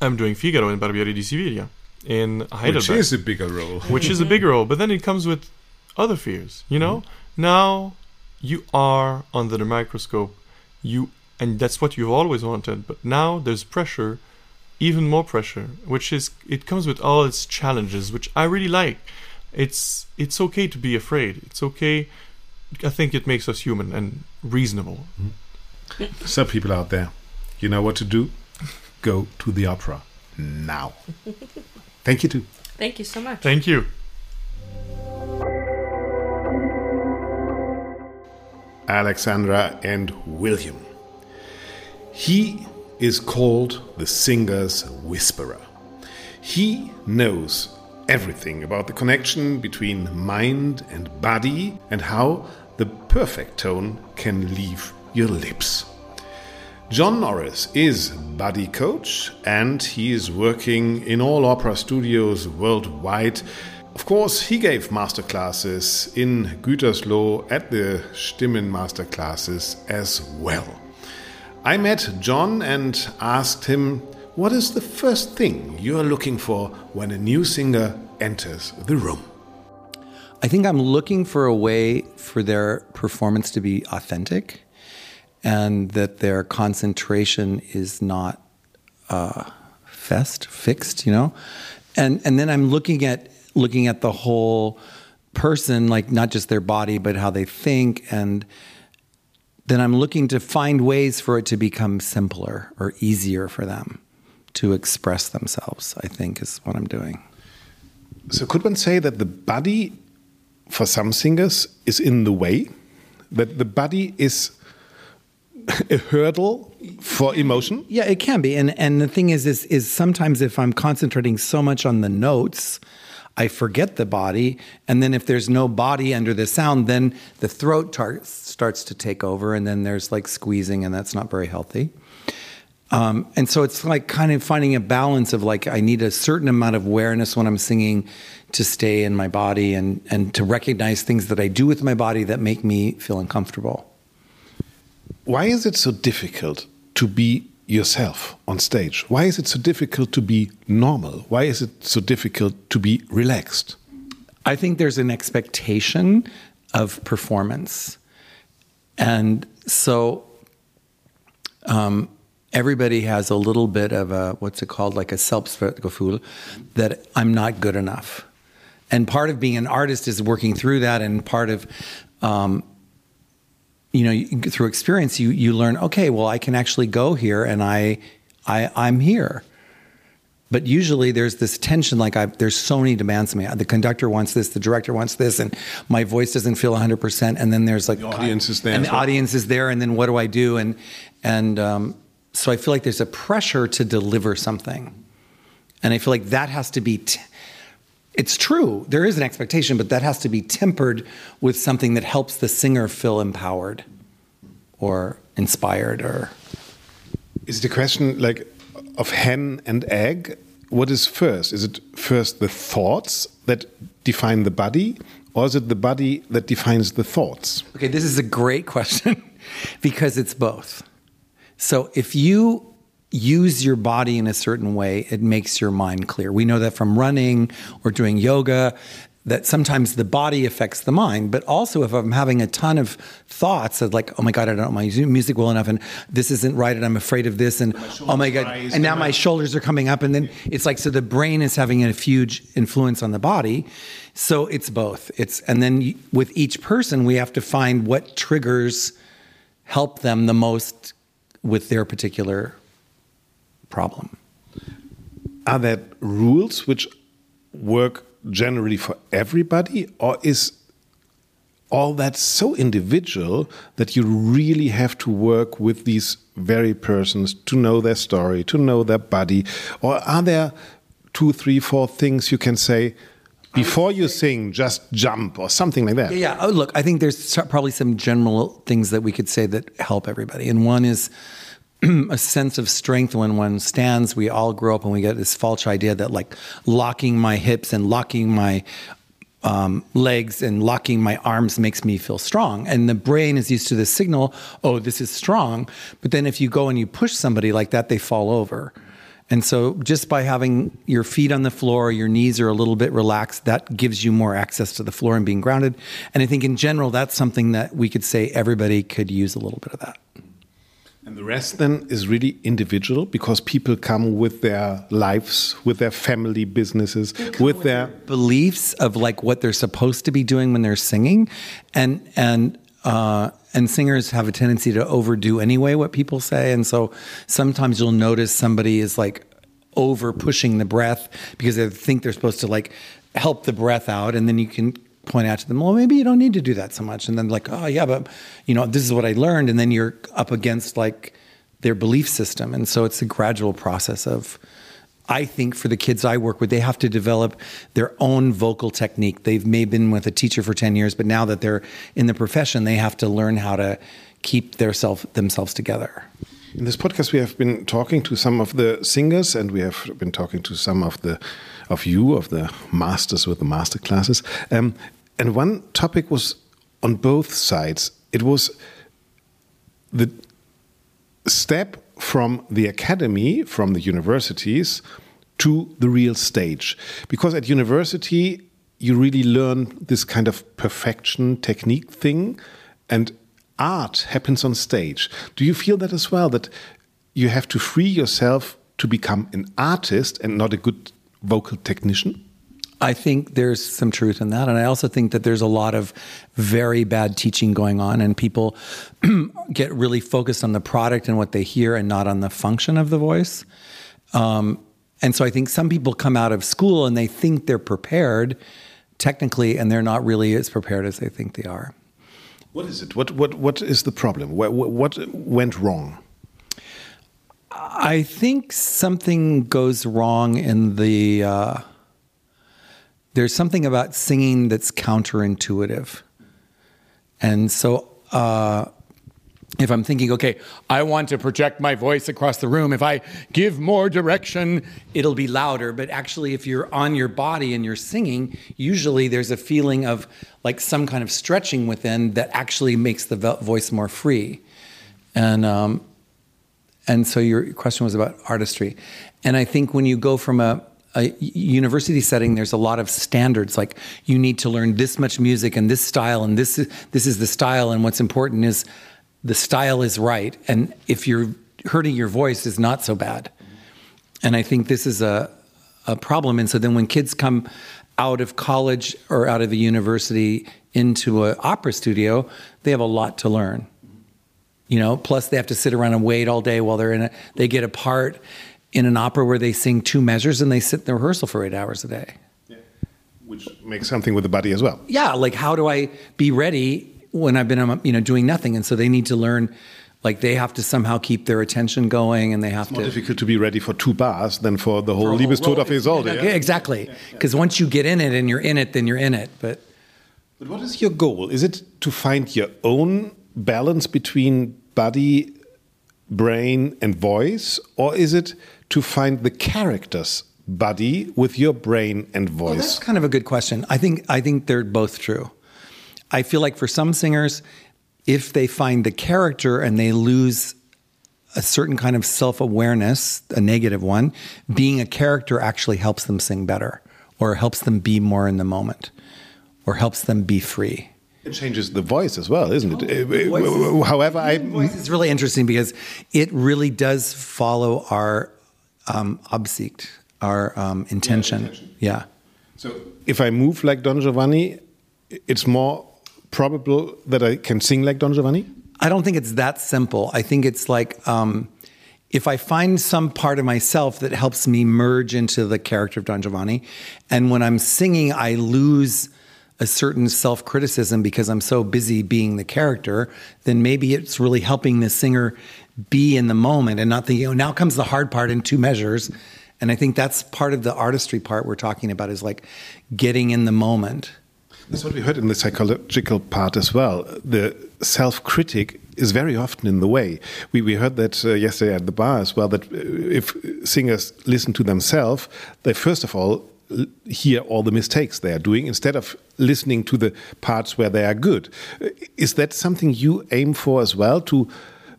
I'm doing Figaro in Barbiere di Siviglia in Heidelberg Which is a bigger role. which is a big role. But then it comes with other fears. You know, now you are under the microscope. You and that's what you've always wanted. But now there's pressure, even more pressure, which is it comes with all its challenges, which I really like. It's it's okay to be afraid. It's okay. I think it makes us human and reasonable. Mm-hmm. Some people out there, you know what to do? Go to the opera now. Thank you, too. Thank you so much. Thank you. Alexandra and William. He is called the singer's whisperer. He knows everything about the connection between mind and body and how the perfect tone can leave your lips. John Norris is body coach and he is working in all opera studios worldwide. Of course, he gave masterclasses in Gütersloh at the Stimmen masterclasses as well. I met John and asked him, What is the first thing you are looking for when a new singer enters the room? I think I'm looking for a way for their performance to be authentic and that their concentration is not uh, fest, fixed, you know? And and then I'm looking at looking at the whole person, like not just their body, but how they think and then I'm looking to find ways for it to become simpler or easier for them to express themselves, I think is what I'm doing. So, could one say that the body for some singers is in the way? That the body is a hurdle for emotion? Yeah, it can be. And and the thing is is is sometimes if I'm concentrating so much on the notes, I forget the body, and then if there's no body under the sound, then the throat tar- starts to take over, and then there's like squeezing, and that's not very healthy. Um, and so it's like kind of finding a balance of like I need a certain amount of awareness when I'm singing to stay in my body and and to recognize things that I do with my body that make me feel uncomfortable. Why is it so difficult to be yourself on stage? Why is it so difficult to be normal? Why is it so difficult to be relaxed? I think there's an expectation of performance. And so um, everybody has a little bit of a, what's it called, like a Selbstwertgefühl, that I'm not good enough. And part of being an artist is working through that, and part of um, you know through experience you you learn okay well i can actually go here and i i i'm here. But usually there's this tension like I, there's so many demands on me. The conductor wants this the director wants this and my voice doesn't feel 100% and then there's like the audience is there and the audience is there and then what do i do? And and um, so i feel like there's a pressure to deliver something. And i feel like that has to be t- it's true there is an expectation but that has to be tempered with something that helps the singer feel empowered or inspired or is the question like of hen and egg what is first? Is it first the thoughts that define the body or is it the body that defines the thoughts? Okay this is a great question because it's both. So if you use your body in a certain way, it makes your mind clear. We know that from running or doing yoga, that sometimes the body affects the mind, but also if I'm having a ton of thoughts of like, oh my God, I don't know my music well enough, and this isn't right, and I'm afraid of this, and oh my God, and now my shoulders are coming up, and then it's like, so the brain is having a huge influence on the body. So it's both. It's, and then with each person, we have to find what triggers help them the most with their particular problem. Are there rules which work generally for everybody, or is all that so individual that you really have to work with these very persons to know their story, to know their body? Or are there two, three, four things you can say? Before you sing, just jump or something like that. Yeah, yeah. Oh, look, I think there's probably some general things that we could say that help everybody. And one is a sense of strength when one stands. We all grow up and we get this false idea that like locking my hips and locking my um, legs and locking my arms makes me feel strong. And the brain is used to the signal, oh, this is strong. But then if you go and you push somebody like that, they fall over. And so just by having your feet on the floor, your knees are a little bit relaxed, that gives you more access to the floor and being grounded. And I think in general, that's something that we could say everybody could use a little bit of that. And the rest then is really individual because people come with their lives, with their family businesses, with their beliefs of like what they're supposed to be doing when they're singing, and and uh, and singers have a tendency to overdo anyway what people say, and so sometimes you'll notice somebody is like over pushing the breath because they think they're supposed to like help the breath out, and then you can point out to them, well, maybe you don't need to do that so much. And then like, oh yeah, but you know, this is what I learned. And then you're up against like their belief system. And so it's a gradual process of, I think for the kids I work with, they have to develop their own vocal technique. They've maybe been with a teacher for 10 years, but now that they're in the profession, they have to learn how to keep their self, themselves together. In this podcast, we have been talking to some of the singers, and we have been talking to some of the of you of the masters with the master classes. Um, and one topic was on both sides. It was the step from the academy, from the universities, to the real stage. Because at university, you really learn this kind of perfection technique thing, and art happens on stage. Do you feel that as well? That you have to free yourself to become an artist and not a good vocal technician? I think there's some truth in that. And I also think that there's a lot of very bad teaching going on, and people get really focused on the product and what they hear and not on the function of the voice. Um, and so I think some people come out of school and they think they're prepared technically, and they're not really as prepared as they think they are. What is it? What, what, what is the problem? What, what went wrong? I think something goes wrong in the. Uh, there's something about singing that's counterintuitive. And so uh, if I'm thinking, okay, I want to project my voice across the room, if I give more direction, it'll be louder. But actually, if you're on your body and you're singing, usually there's a feeling of like some kind of stretching within that actually makes the voice more free. And, um, And so your question was about artistry. And I think when you go from a, a university setting, there's a lot of standards. Like you need to learn this much music and this style, and this is, this is the style. And what's important is the style is right. And if you're hurting your voice, is not so bad. And I think this is a, a problem. And so then when kids come out of college or out of the university into an opera studio, they have a lot to learn. You know, plus they have to sit around and wait all day while they're in it. They get a part in an opera where they sing two measures and they sit in the rehearsal for eight hours a day. Yeah. Which makes something with the body as well. Yeah, like how do I be ready when I've been, um, you know, doing nothing? And so they need to learn like they have to somehow keep their attention going and they have it's more to difficult to be ready for two bars than for the whole Liebestod of Isolde. Yeah, exactly. Because yeah, yeah. once you get in it and you're in it, then you're in it. But but what is your goal? Is it to find your own balance between body, brain, and voice, or is it to find the character's body with your brain and voice? Well, that's kind of a good question. I think I think they're both true. I feel like for some singers, if they find the character and they lose a certain kind of self awareness, a negative one, being a character actually helps them sing better or helps them be more in the moment or helps them be free. It changes the voice as well, isn't it? Oh, However, I. Voice is really interesting because it really does follow our um, Absicht, our um, intention. Yeah, intention. yeah. So if I move like Don Giovanni, it's more probable that I can sing like Don Giovanni? I don't think it's that simple. I think it's like um, if I find some part of myself that helps me merge into the character of Don Giovanni, and when I'm singing, I lose a certain self criticism because I'm so busy being the character, then maybe it's really helping the singer be in the moment and not thinking, oh, now comes the hard part in two measures. And I think that's part of the artistry part we're talking about is like getting in the moment. That's what we heard in the psychological part as well. The self critic is very often in the way. We, we heard that uh, yesterday at the bar as well that uh, if singers listen to themselves, they first of all hear all the mistakes they are doing instead of listening to the parts where they are good. Is that something you aim for as well to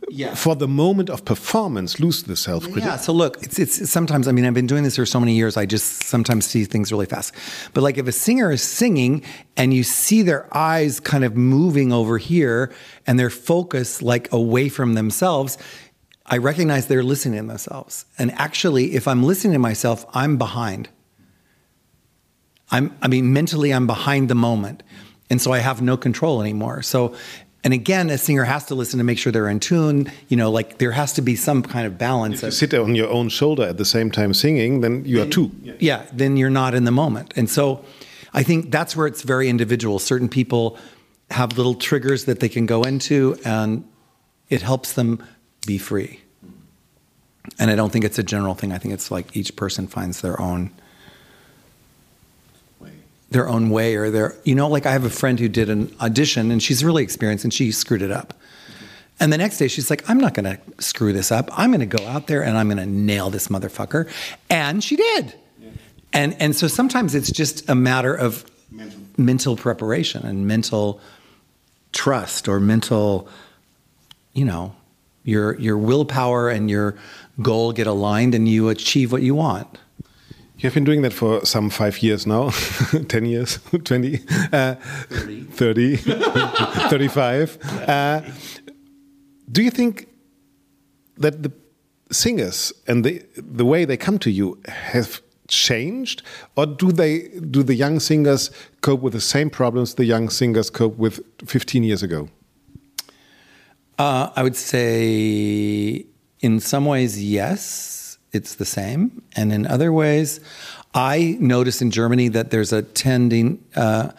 yeah. for the moment of performance lose the self-critic yeah so look it's, it's sometimes i mean i've been doing this for so many years i just sometimes see things really fast but like if a singer is singing and you see their eyes kind of moving over here and their focus like away from themselves i recognize they're listening to themselves and actually if i'm listening to myself i'm behind i'm i mean mentally i'm behind the moment and so I have no control anymore. So and again, a singer has to listen to make sure they're in tune. You know, like there has to be some kind of balance. If you sit on your own shoulder at the same time singing, then you then, are two. Yeah, then you're not in the moment. And so I think that's where it's very individual. Certain people have little triggers that they can go into, and it helps them be free. And I don't think it's a general thing. I think it's like each person finds their own their own way or their you know like i have a friend who did an audition and she's really experienced and she screwed it up. And the next day she's like i'm not going to screw this up. I'm going to go out there and i'm going to nail this motherfucker. And she did. Yeah. and and so sometimes it's just a matter of mental. mental preparation and mental trust or mental you know your your willpower and your goal get aligned and you achieve what you want have been doing that for some five years now, 10 years, 20, uh, 30, 30 35. Uh, do you think that the singers and the, the way they come to you have changed or do they do the young singers cope with the same problems the young singers cope with 15 years ago? Uh, i would say in some ways yes it's the same. And in other ways, I notice in Germany that there's a tending, uh,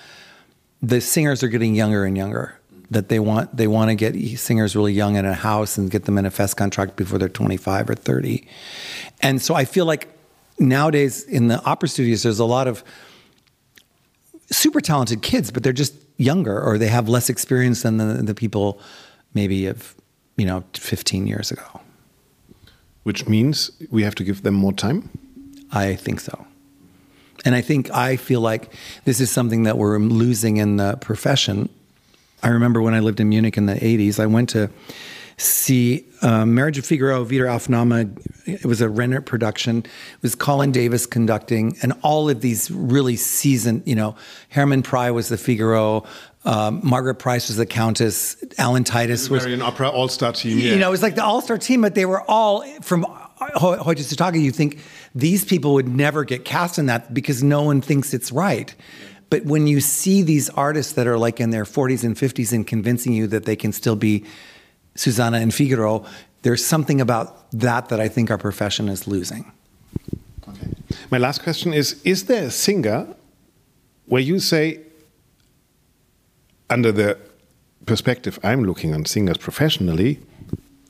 the singers are getting younger and younger. That they want they want to get singers really young in a house and get them in a fest contract before they're 25 or 30. And so I feel like nowadays in the opera studios there's a lot of super talented kids, but they're just younger or they have less experience than the, the people maybe of you know 15 years ago which means we have to give them more time? I think so. And I think I feel like this is something that we're losing in the profession. I remember when I lived in Munich in the 80s, I went to see uh, Marriage of Figaro, Wieder Aufnahme. It was a Renner production. It was Colin Davis conducting, and all of these really seasoned, you know, Hermann Prey was the Figaro, um, Margaret Price was the Countess, Alan Titus was. An opera all star team. Yeah. You know, it was like the all star team, but they were all from Ho- Hoyte Sutake. You think these people would never get cast in that because no one thinks it's right. But when you see these artists that are like in their 40s and 50s and convincing you that they can still be Susanna and Figaro, there's something about that that I think our profession is losing. Okay. My last question is Is there a singer where you say, under the perspective I'm looking on singers professionally,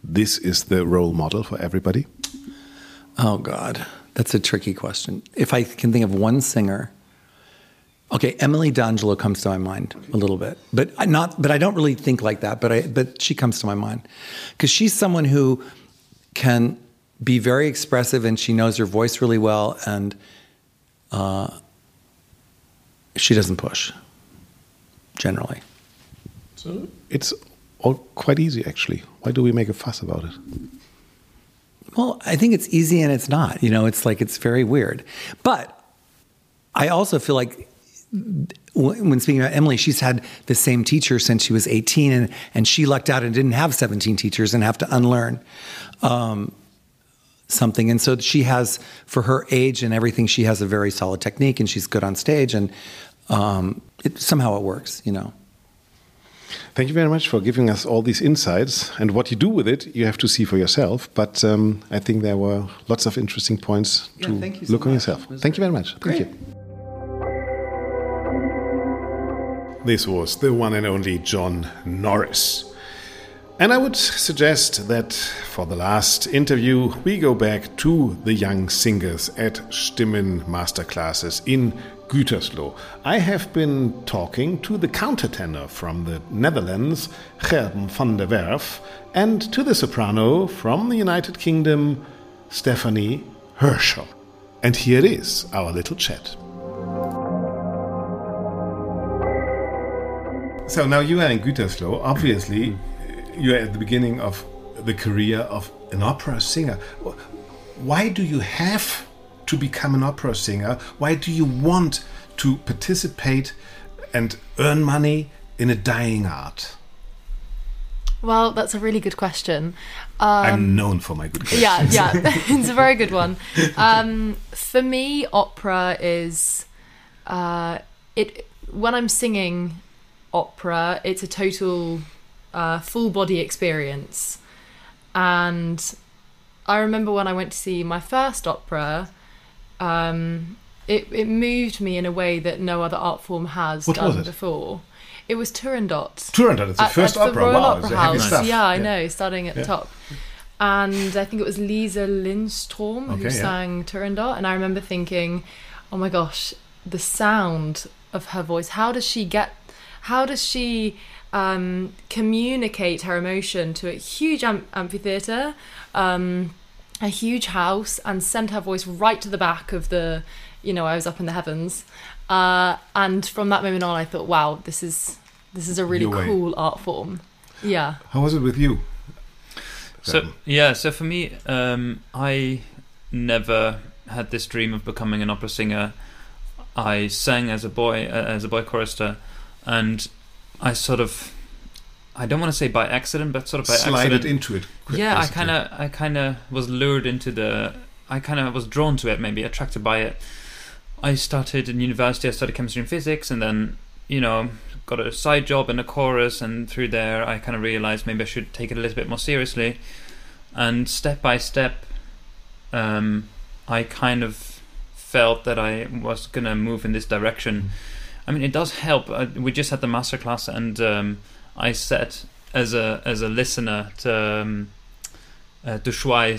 this is the role model for everybody? Oh, God. That's a tricky question. If I can think of one singer, okay, Emily D'Angelo comes to my mind a little bit, but I not. But I don't really think like that. But I, but she comes to my mind because she's someone who can be very expressive and she knows her voice really well, and uh, she doesn't push generally. So it's all quite easy, actually. Why do we make a fuss about it? Well, I think it's easy and it's not. You know, it's like it's very weird. But I also feel like when speaking about Emily, she's had the same teacher since she was 18, and, and she lucked out and didn't have 17 teachers and have to unlearn um, something. And so she has, for her age and everything, she has a very solid technique and she's good on stage, and um, it, somehow it works, you know. Thank you very much for giving us all these insights. And what you do with it, you have to see for yourself. But um, I think there were lots of interesting points Yeah, to thank you so look on yourself. It was Thank you very much. Great. Thank you. This was the one and only John Norris. And I would suggest that for the last interview, we go back to the young singers at Stimmen Masterclasses in Gütersloh. I have been talking to the countertenor from the Netherlands, Gerben van der Werf, and to the soprano from the United Kingdom, Stephanie Hershaw. And here is our little chat. So now you are in Gütersloh. Obviously, you are at the beginning of the career of an opera singer. Why do you have to become an opera singer? Why do you want to participate and earn money in a dying art? Well, that's a really good question. Um, I'm known for my good questions. yeah, yeah, it's a very good one. Um, for me, opera is uh, it when I'm singing opera, it's a total uh, full body experience. And I remember when I went to see my first opera, um, it it moved me in a way that no other art form has What done before. It was Turandot. Turandot, it's the At- first at opera. The Royal wow, Opera House. stuff. Yeah, I know, starting at Yeah. the top. And I think it was Lise Lindstrom Okay, who yeah. sang Turandot. And I remember thinking, oh my gosh, the sound of her voice. How does she get, how does she um, communicate her emotion to a huge am- amphitheatre, um, a huge house, and send her voice right to the back of the, you know, I was up in the heavens. Uh, and from that moment on, I thought, wow, this is this is a really Your way. cool art form. Yeah. How was it with you? So yeah, so for me, um, I never had this dream of becoming an opera singer. I sang as a boy, uh, as a boy chorister, and I sort of, I don't want to say by accident, but sort of by Slided accident. into it. quick, yeah, I kind of, I kind of was lured into the, I kind of was drawn to it, maybe attracted by it. I started in university. I studied chemistry and physics, and then you know got a side job in a chorus, and through there I kind of realized maybe I should take it a little bit more seriously. And step by step, um, I kind of felt that I was gonna move in this direction. I mean, it does help. Uh, we just had the masterclass, and um, I sat as a as a listener to. Um, uh,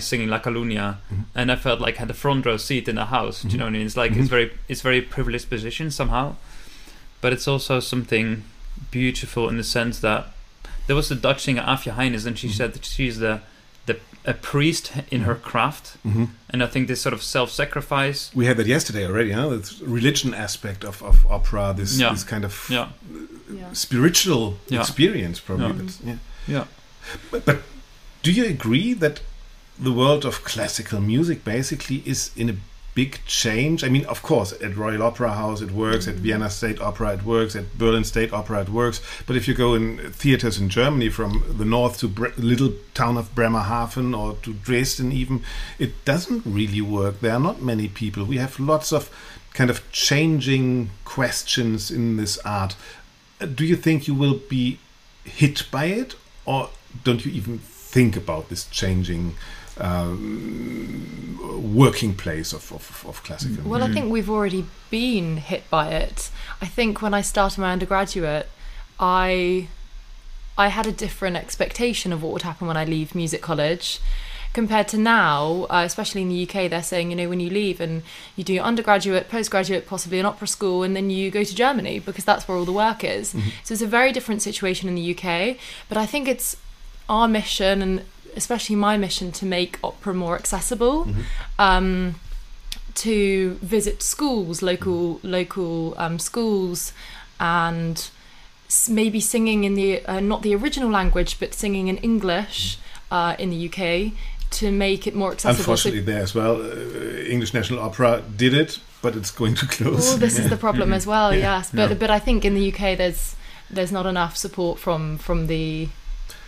singing La calunnia, and I felt like I had a front row seat in the house. Do you know what I mean? It's like it's very it's very privileged position somehow, but it's also something beautiful in the sense that there was a Dutch singer Aafje Heynis, and she said that she's the the a priest in her craft, Mhm. and I think this sort of self-sacrifice. We had that yesterday already, huh? The religion aspect of, of opera, this, Yeah. this kind of Yeah, Yeah. spiritual Yeah. experience, probably. Yeah. But, yeah. yeah. But, but do you agree that the world of classical music basically is in a big change? I mean, of course, at Royal Opera House it works, at mm. Vienna State Opera it works, at Berlin State Opera it works. But if you go in theaters in Germany, from the north to Bre little town of Bremerhaven or to Dresden, even, it doesn't really work. There are not many people. We have lots of kind of changing questions in this art. Uh, Do you think you will be hit by it, or don't you even think about this changing um, working place of, of, of classical Well, I think we've already been hit by it. I think when I started my undergraduate, I I had a different expectation of what would happen when I leave music college compared to now, uh, especially in the UK. They're saying, you know, when you leave and you do your undergraduate, postgraduate, possibly an opera school, and then you go to Germany because that's where all the work is. So it's a very different situation in the UK. But I think it's our mission and especially my mission to make opera more accessible. Um, to visit schools, local local um, schools, and maybe singing in the uh, not the original language, but singing in English uh, in the UK to make it more accessible. So- Unfortunately, there as well, uh, English National Opera did it, but it's going to close. Well, this is the problem as well. Yeah. Yes, but Yeah. but I think in the UK there's there's not enough support from from the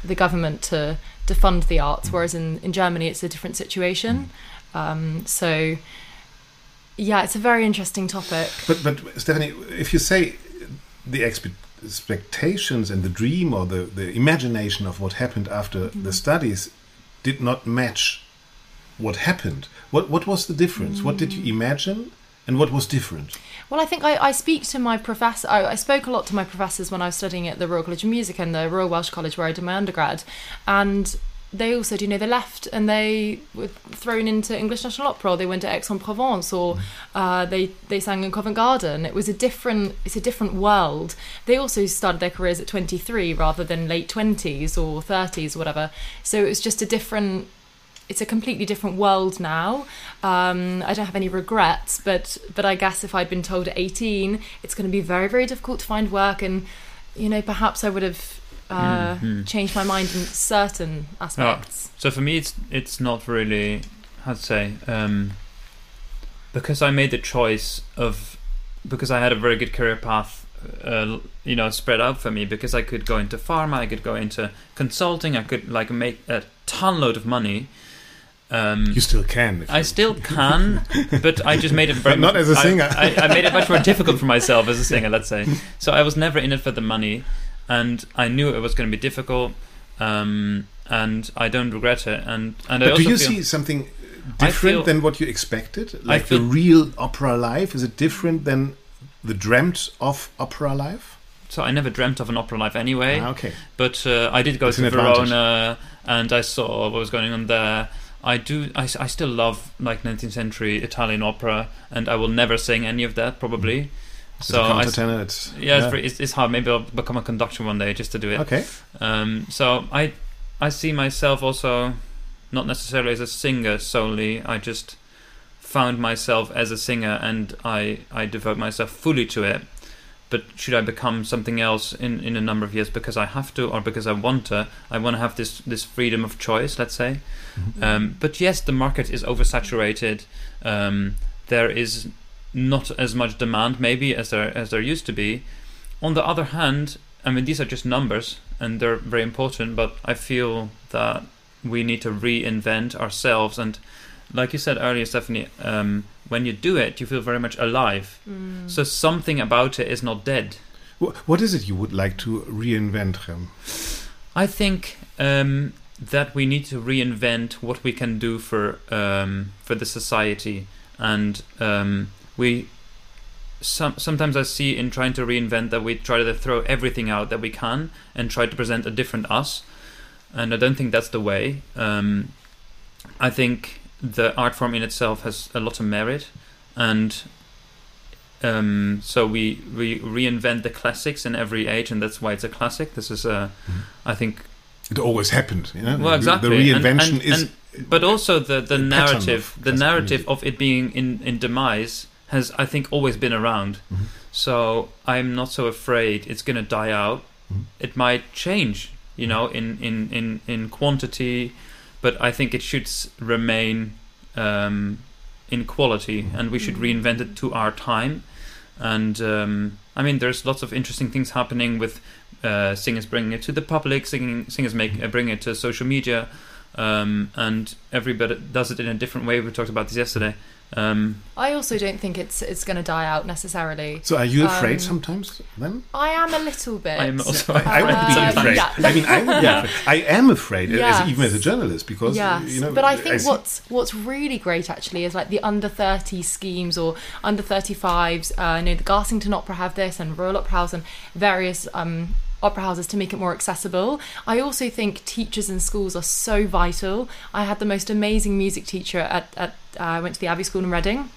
the government to to fund the arts, Mm. whereas in in Germany it's a different situation. Um, so yeah, it's a very interesting topic. But but Stephanie, if you say the expe- expectations and the dream or the, the imagination of what happened after the studies did not match what happened, what what was the difference? What did you imagine, and what was different? Well, I think I, I speak to my professor. I, I spoke a lot to my professors when I was studying at the Royal College of Music and the Royal Welsh College where I did my undergrad, and they also, do you know, they left and they were thrown into English National Opera. Or they went to Aix-en-Provence, or uh, they they sang in Covent Garden. It was a different, it's a different world. They also started their careers at twenty three rather than late twenties or thirties, or whatever. So it was just a different it's a completely different world now. Um, I don't have any regrets, but but I guess if I'd been told at 18, it's going to be very very difficult to find work, and you know perhaps I would have uh, Mhm. changed my mind in certain aspects. So for me, it's it's not really how to say um, because I made the choice of because I had a very good career path, uh, you know, spread out for me because I could go into pharma, I could go into consulting, I could like make a ton load of money. Um, You still can. if I you- still can, but I just made it very But not as a singer. I, I made it much more difficult for myself as a singer, let's say. So I was never in it for the money, and I knew it was going to be difficult, um, and I don't regret it. And and I But also do you feel, see something different feel- than what you expected? Like the real opera life? Is it different than the dreamt of opera life? so I never dreamt of an opera life anyway. Ah, okay. But uh, I did go It's to. Verona, and I saw what was going on there. I do. I, I still love like 19th century Italian opera, and I will never sing any of that probably. As So I, it's yeah, It's, very, it's, it's hard. Maybe I'll become a conductor one day just to do it. okay. Um, so I I see myself also not necessarily as a singer solely. I just found myself as a singer and I, I devote myself fully to it. But should I become something else in, in a number of years because I have to or because I want to? I want to have this, this freedom of choice, let's say. Um, but yes, the market is oversaturated. Um, there is not as much demand maybe as there as there used to be. On the other hand, I mean these are just numbers and they're very important, but I feel that we need to reinvent ourselves and like you said earlier, Stephanie, um, when you do it, you feel very much alive. So something about it is not dead. What is it you would like to reinvent, Rem? I think um, that we need to reinvent what we can do for um, for the society, and um, we. Some, sometimes I see in trying to reinvent that we try to throw everything out that we can and try to present a different us, and I don't think that's the way. Um, I think the art form in itself has a lot of merit, and um, so we we reinvent the classics in every age, and that's why it's a classic. This is a, I think, It always happened, you know. well, exactly. The reinvention and- is. and- but also the the narrative, of the narrative of it being in in demise has, I think, always been around. So I'm not so afraid it's going to die out. Mhm. It might change. you know, in in in in quantity, but I think it should remain um, in quality, and we should reinvent it to our time. And um, I mean, there's lots of interesting things happening with uh, singers bringing it to the public, singing, singers make uh, bring it to social media, um, and everybody does it in a different way. We talked about this yesterday. Um, I also don't think it's it's going to die out necessarily. So are you afraid Um, sometimes then? I am a little bit. I'm also I, I would be Uh, afraid. yeah. I mean, I would be Yeah. afraid. I am afraid, as, even as a journalist, because yes, you know. but I think see- what's what's really great actually is like the under 30 schemes or under 35s. Uh, you know, the Garsington Opera have this, and Royal Opera House, and various um, opera houses to make it more accessible. I also think teachers in schools are so vital. I had the most amazing music teacher at at uh, I went to the Abbey School in Reading,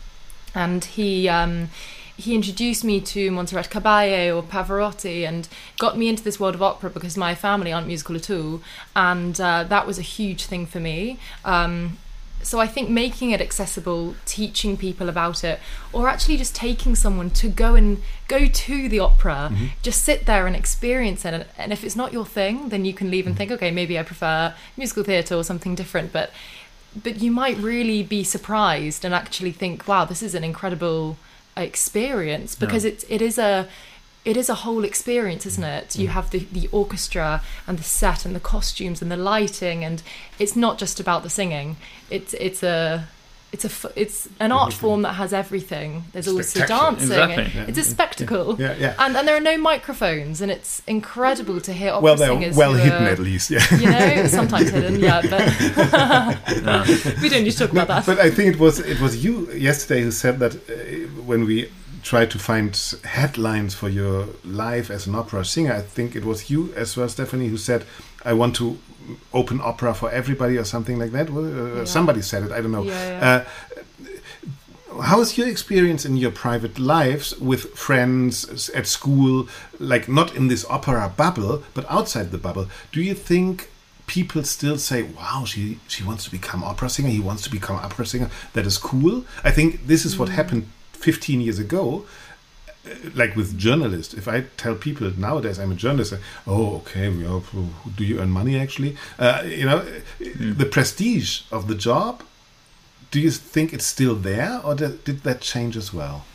and he. Um, he introduced me to Montserrat Caballé or Pavarotti and got me into this world of opera because my family aren't musical at all, and uh, that was a huge thing for me. Um, so I think making it accessible, teaching people about it, or actually just taking someone to go and go to the opera, just sit there and experience it. And, and if it's not your thing, then you can leave and think, okay, maybe I prefer musical theatre or something different. But but you might really be surprised and actually think, wow, this is an incredible experience because it it is a it is a whole experience, isn't it? You mm. have the, the orchestra and the set and the costumes and the lighting, and it's not just about the singing. It's it's a it's a f- it's an art form that has everything. There's also Spectacular. dancing. Exactly. and It's a spectacle. Yeah, yeah. And and there are no microphones, and it's incredible to hear opera well, they're singers. well who hidden are, at least. Yeah. You know, sometimes hidden, yeah, but we don't need to talk about that. But I think it was it was you yesterday who said that uh, when we tried to find headlines for your life as an opera singer, I think it was you as well, Stephanie, who said, "I want to open opera for everybody" or something like that. Well, uh, Yeah. Somebody said it. I don't know. Yeah. Uh, how is your experience in your private lives with friends at school, like not in this opera bubble, but outside the bubble? Do you think people still say, "Wow, she she wants to become opera singer. He wants to become opera singer. That is cool." I think this is what happened 15 years ago. Like with journalists, if I tell people nowadays I'm a journalist, oh, okay, we are, do you earn money actually? Uh, you know, the prestige of the job do you think it's still there or did that change as well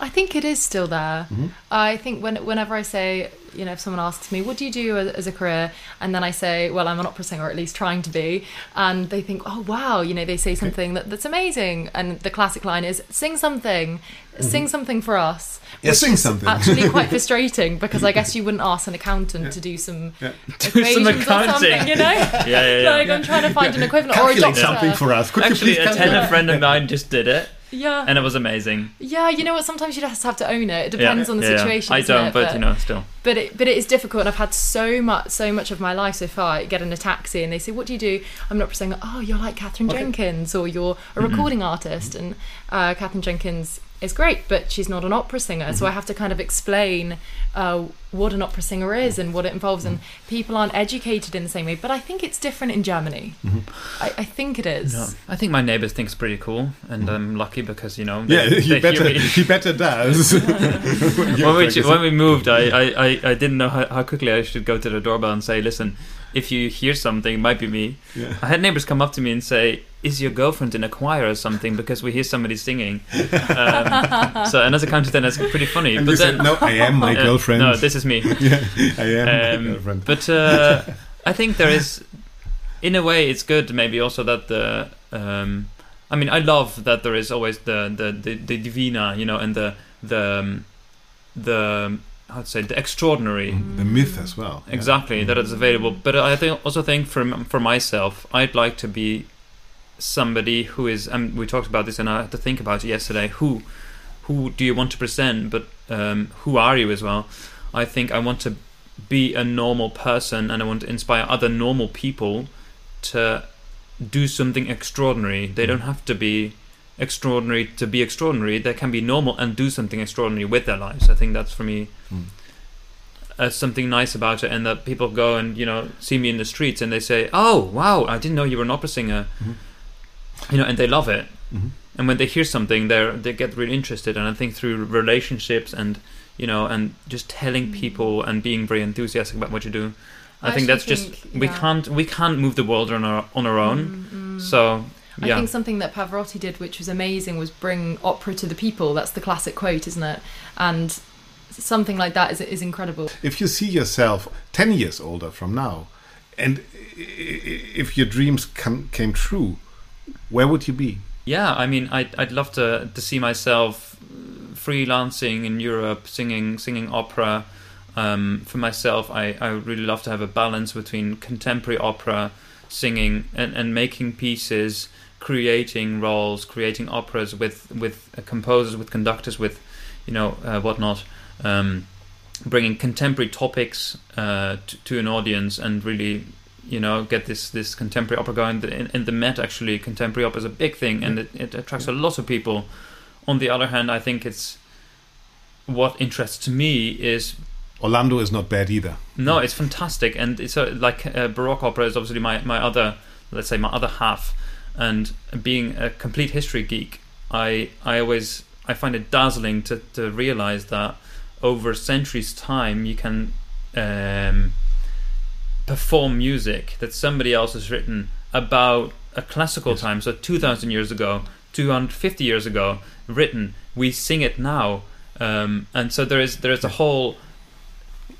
I think it is still there. Mm-hmm. I think when whenever I say, you know, if someone asks me, "What do you do as, as a career?" and then I say, "Well, I'm an opera singer, or at least trying to be," and they think, "Oh, wow," you know, they say something that, that's amazing, and the classic line is, "Sing something, sing something for us." Mm-hmm. Yeah, sing something. Actually, quite frustrating because I guess you wouldn't ask an accountant to do some Yeah. equations or accounting. something, you know? yeah, yeah, yeah. Like I'm trying to find an equivalent or a doctor. something for us could Actually, you a please tenor friend of mine just did it, Yeah. and it was amazing. Yeah, you know what? Sometimes you just have to own it. It Yeah, depends on the yeah, yeah. situation. I don't, it? but you know, still. But it but it is difficult and I've had so much so much of my life so far I get in a taxi and they say what do you do? I'm not saying oh you're like Katherine Jenkins or you're a recording artist and uh, Katherine Jenkins is great but she's not an opera singer so I have to kind of explain uh, what an opera singer is and what it involves and people aren't educated in the same way but I think it's different in Germany. I, I think it is. No, I think my neighbors think it's pretty cool, and I'm lucky because you know. Mm-hmm. yeah they- he they better hear me. he better does when we when we moved, I, I, I, I didn't know how, how quickly I should go to the doorbell and say, "Listen, if you hear something, it might be me." Yeah. I had neighbors come up to me and say, "Is your girlfriend in a choir or something?" Because we hear somebody singing. Um, so, and as a countertenor, that's pretty funny. and but then, said no I am my Uh, girlfriend No, this is me. yeah I am my Um, girlfriend but uh, I think there is, in a way, it's good. Maybe also that the. Um, I mean, I love that there is always the the the, the divina, you know, and the the um, the to say the extraordinary. Mm-hmm. the myth as well yeah. Exactly mm-hmm. that it's available, but I think also think for for myself, I'd like to be somebody who is. And we talked about this, and I had to think about it yesterday. Who, who do you want to present? But um, who are you as well? I think I want to be a normal person, and I want to inspire other normal people to do something extraordinary. They mm-hmm. don't have to be extraordinary to be extraordinary. They can be normal and do something extraordinary with their lives. I think that's for me Mm. uh, something nice about it, and that people go and you know see me in the streets and they say, "Oh, wow, I didn't know you were an opera singer," Mhm. you know, and they love it. Mhm. And when they hear something, they they get really interested. And I think through relationships and you know, and just telling people and being very enthusiastic about what you do, I, I think that's actually just think- we can't we can't move the world on our on our own. So I think something that Pavarotti did, which was amazing, was bring opera to the people. That's the classic quote, isn't it? And something like that is is incredible. If you see yourself 10 years older from now, and i- i- if your dreams come, came true, where would you be? yeah. I mean, I'd I'd love to to see myself freelancing in Europe, singing singing opera. Um, for myself, I, I would really love to have a balance between contemporary opera, singing, and, and making pieces, creating roles, creating operas with with uh, composers, with conductors, with you know uh, whatnot, um, bringing contemporary topics uh, to, to an audience and really you know get this this contemporary opera going. In, in the Met, actually, contemporary opera is a big thing, and it, it attracts a lot of people. On the other hand, I think it's what interests me is Orlando is not bad either. no, it's fantastic, and it's a, like uh, Baroque opera is obviously my my other, let's say my other half, and being a complete history geek, I I always I find it dazzling to to realize that over centuries' time you can um, perform music that somebody else has written about a classical time, so two thousand years ago, two hundred fifty years ago, written. We sing it now, um, and so there is there is a whole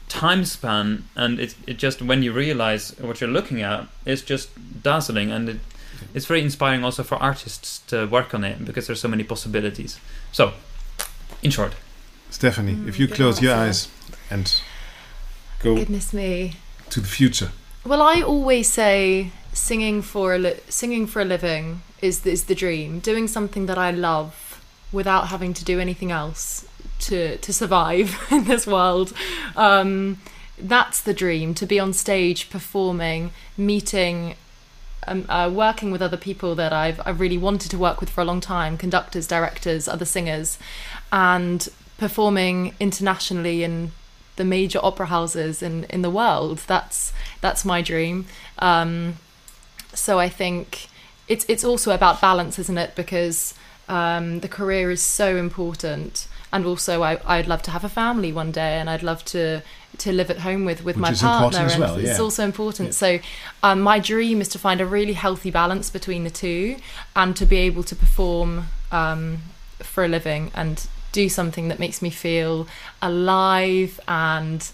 time span and it, it just when you realize what you're looking at it's just dazzling and it, it's very inspiring also for artists to work on it because there's so many possibilities so in short Stephanie, Mm, if you good close your eyes and go Goodness me. to the future, Well, I always say singing for a li- singing for a living is is the dream. Doing something that I love without having to do anything else to to survive in this world. Um, that's the dream. To be on stage performing, meeting. Um, uh, working with other people that I've I've really wanted to work with for a long time, conductors, directors, other singers, and performing internationally in the major opera houses in, in the world. That's that's my dream. Um, so I think it's it's also about balance, isn't it? Because um, the career is so important, and also I, I'd love to have a family one day, and I'd love to to live at home with with Which my partner, and well, it's also important. So um, my dream is to find a really healthy balance between the two, and to be able to perform um, for a living and do something that makes me feel alive and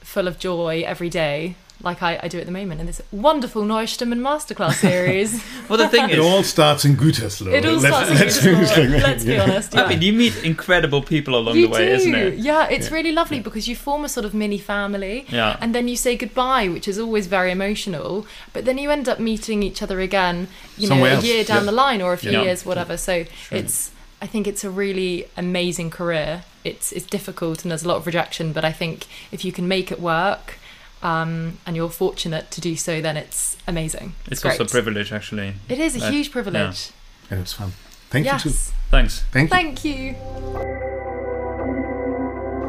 full of joy every day, like I, I do at the moment in this wonderful Neue Stimmen masterclass series. well the thing it is all starts in Gütersloh. it all Let's- starts in let's- Gütersloh, Let's be Yeah. honest. Yeah. I mean you meet incredible people along you the way do. isn't it Yeah, it's really lovely because you form a sort of mini family. Yeah. And then you say goodbye, which is always very emotional. But then you end up meeting each other again, you Somewhere know, a year down yeah. the line or a few Yeah. years, whatever. So it's I think it's a really amazing career. It's it's difficult and there's a lot of rejection, but I think if you can make it work, um, and you're fortunate to do so, then it's amazing. it's great. also a privilege actually It is a Like, huge privilege. It was fun. Thank yes. you too. thanks Thank you. Thank you.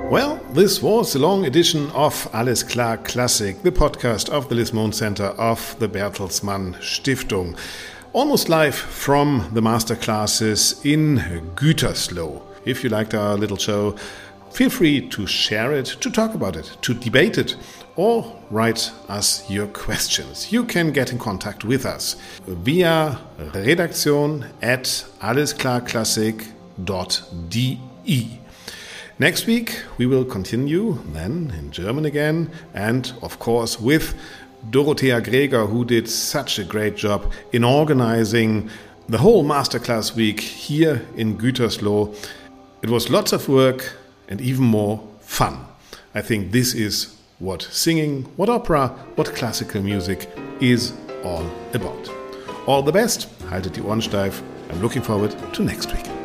Well, this was a long edition of Alles Klar Klassik, the podcast of the Liz Mohn Center of the Bertelsmann Stiftung. Almost live from the masterclasses in Gütersloh. If you liked our little show, feel free to share it, to talk about it, to debate it, or write us your questions. You can get in contact with us via redaktion at allesklarklassik.de. Next week, we will continue then in German again, and of course, with Dorothea Greger, who did such a great job in organizing the whole masterclass week here in Gütersloh. It was lots of work and even more fun. I think this is what singing, what opera, what classical music is all about. All the best. Haltet die Ohren steif. I'm looking forward to next week.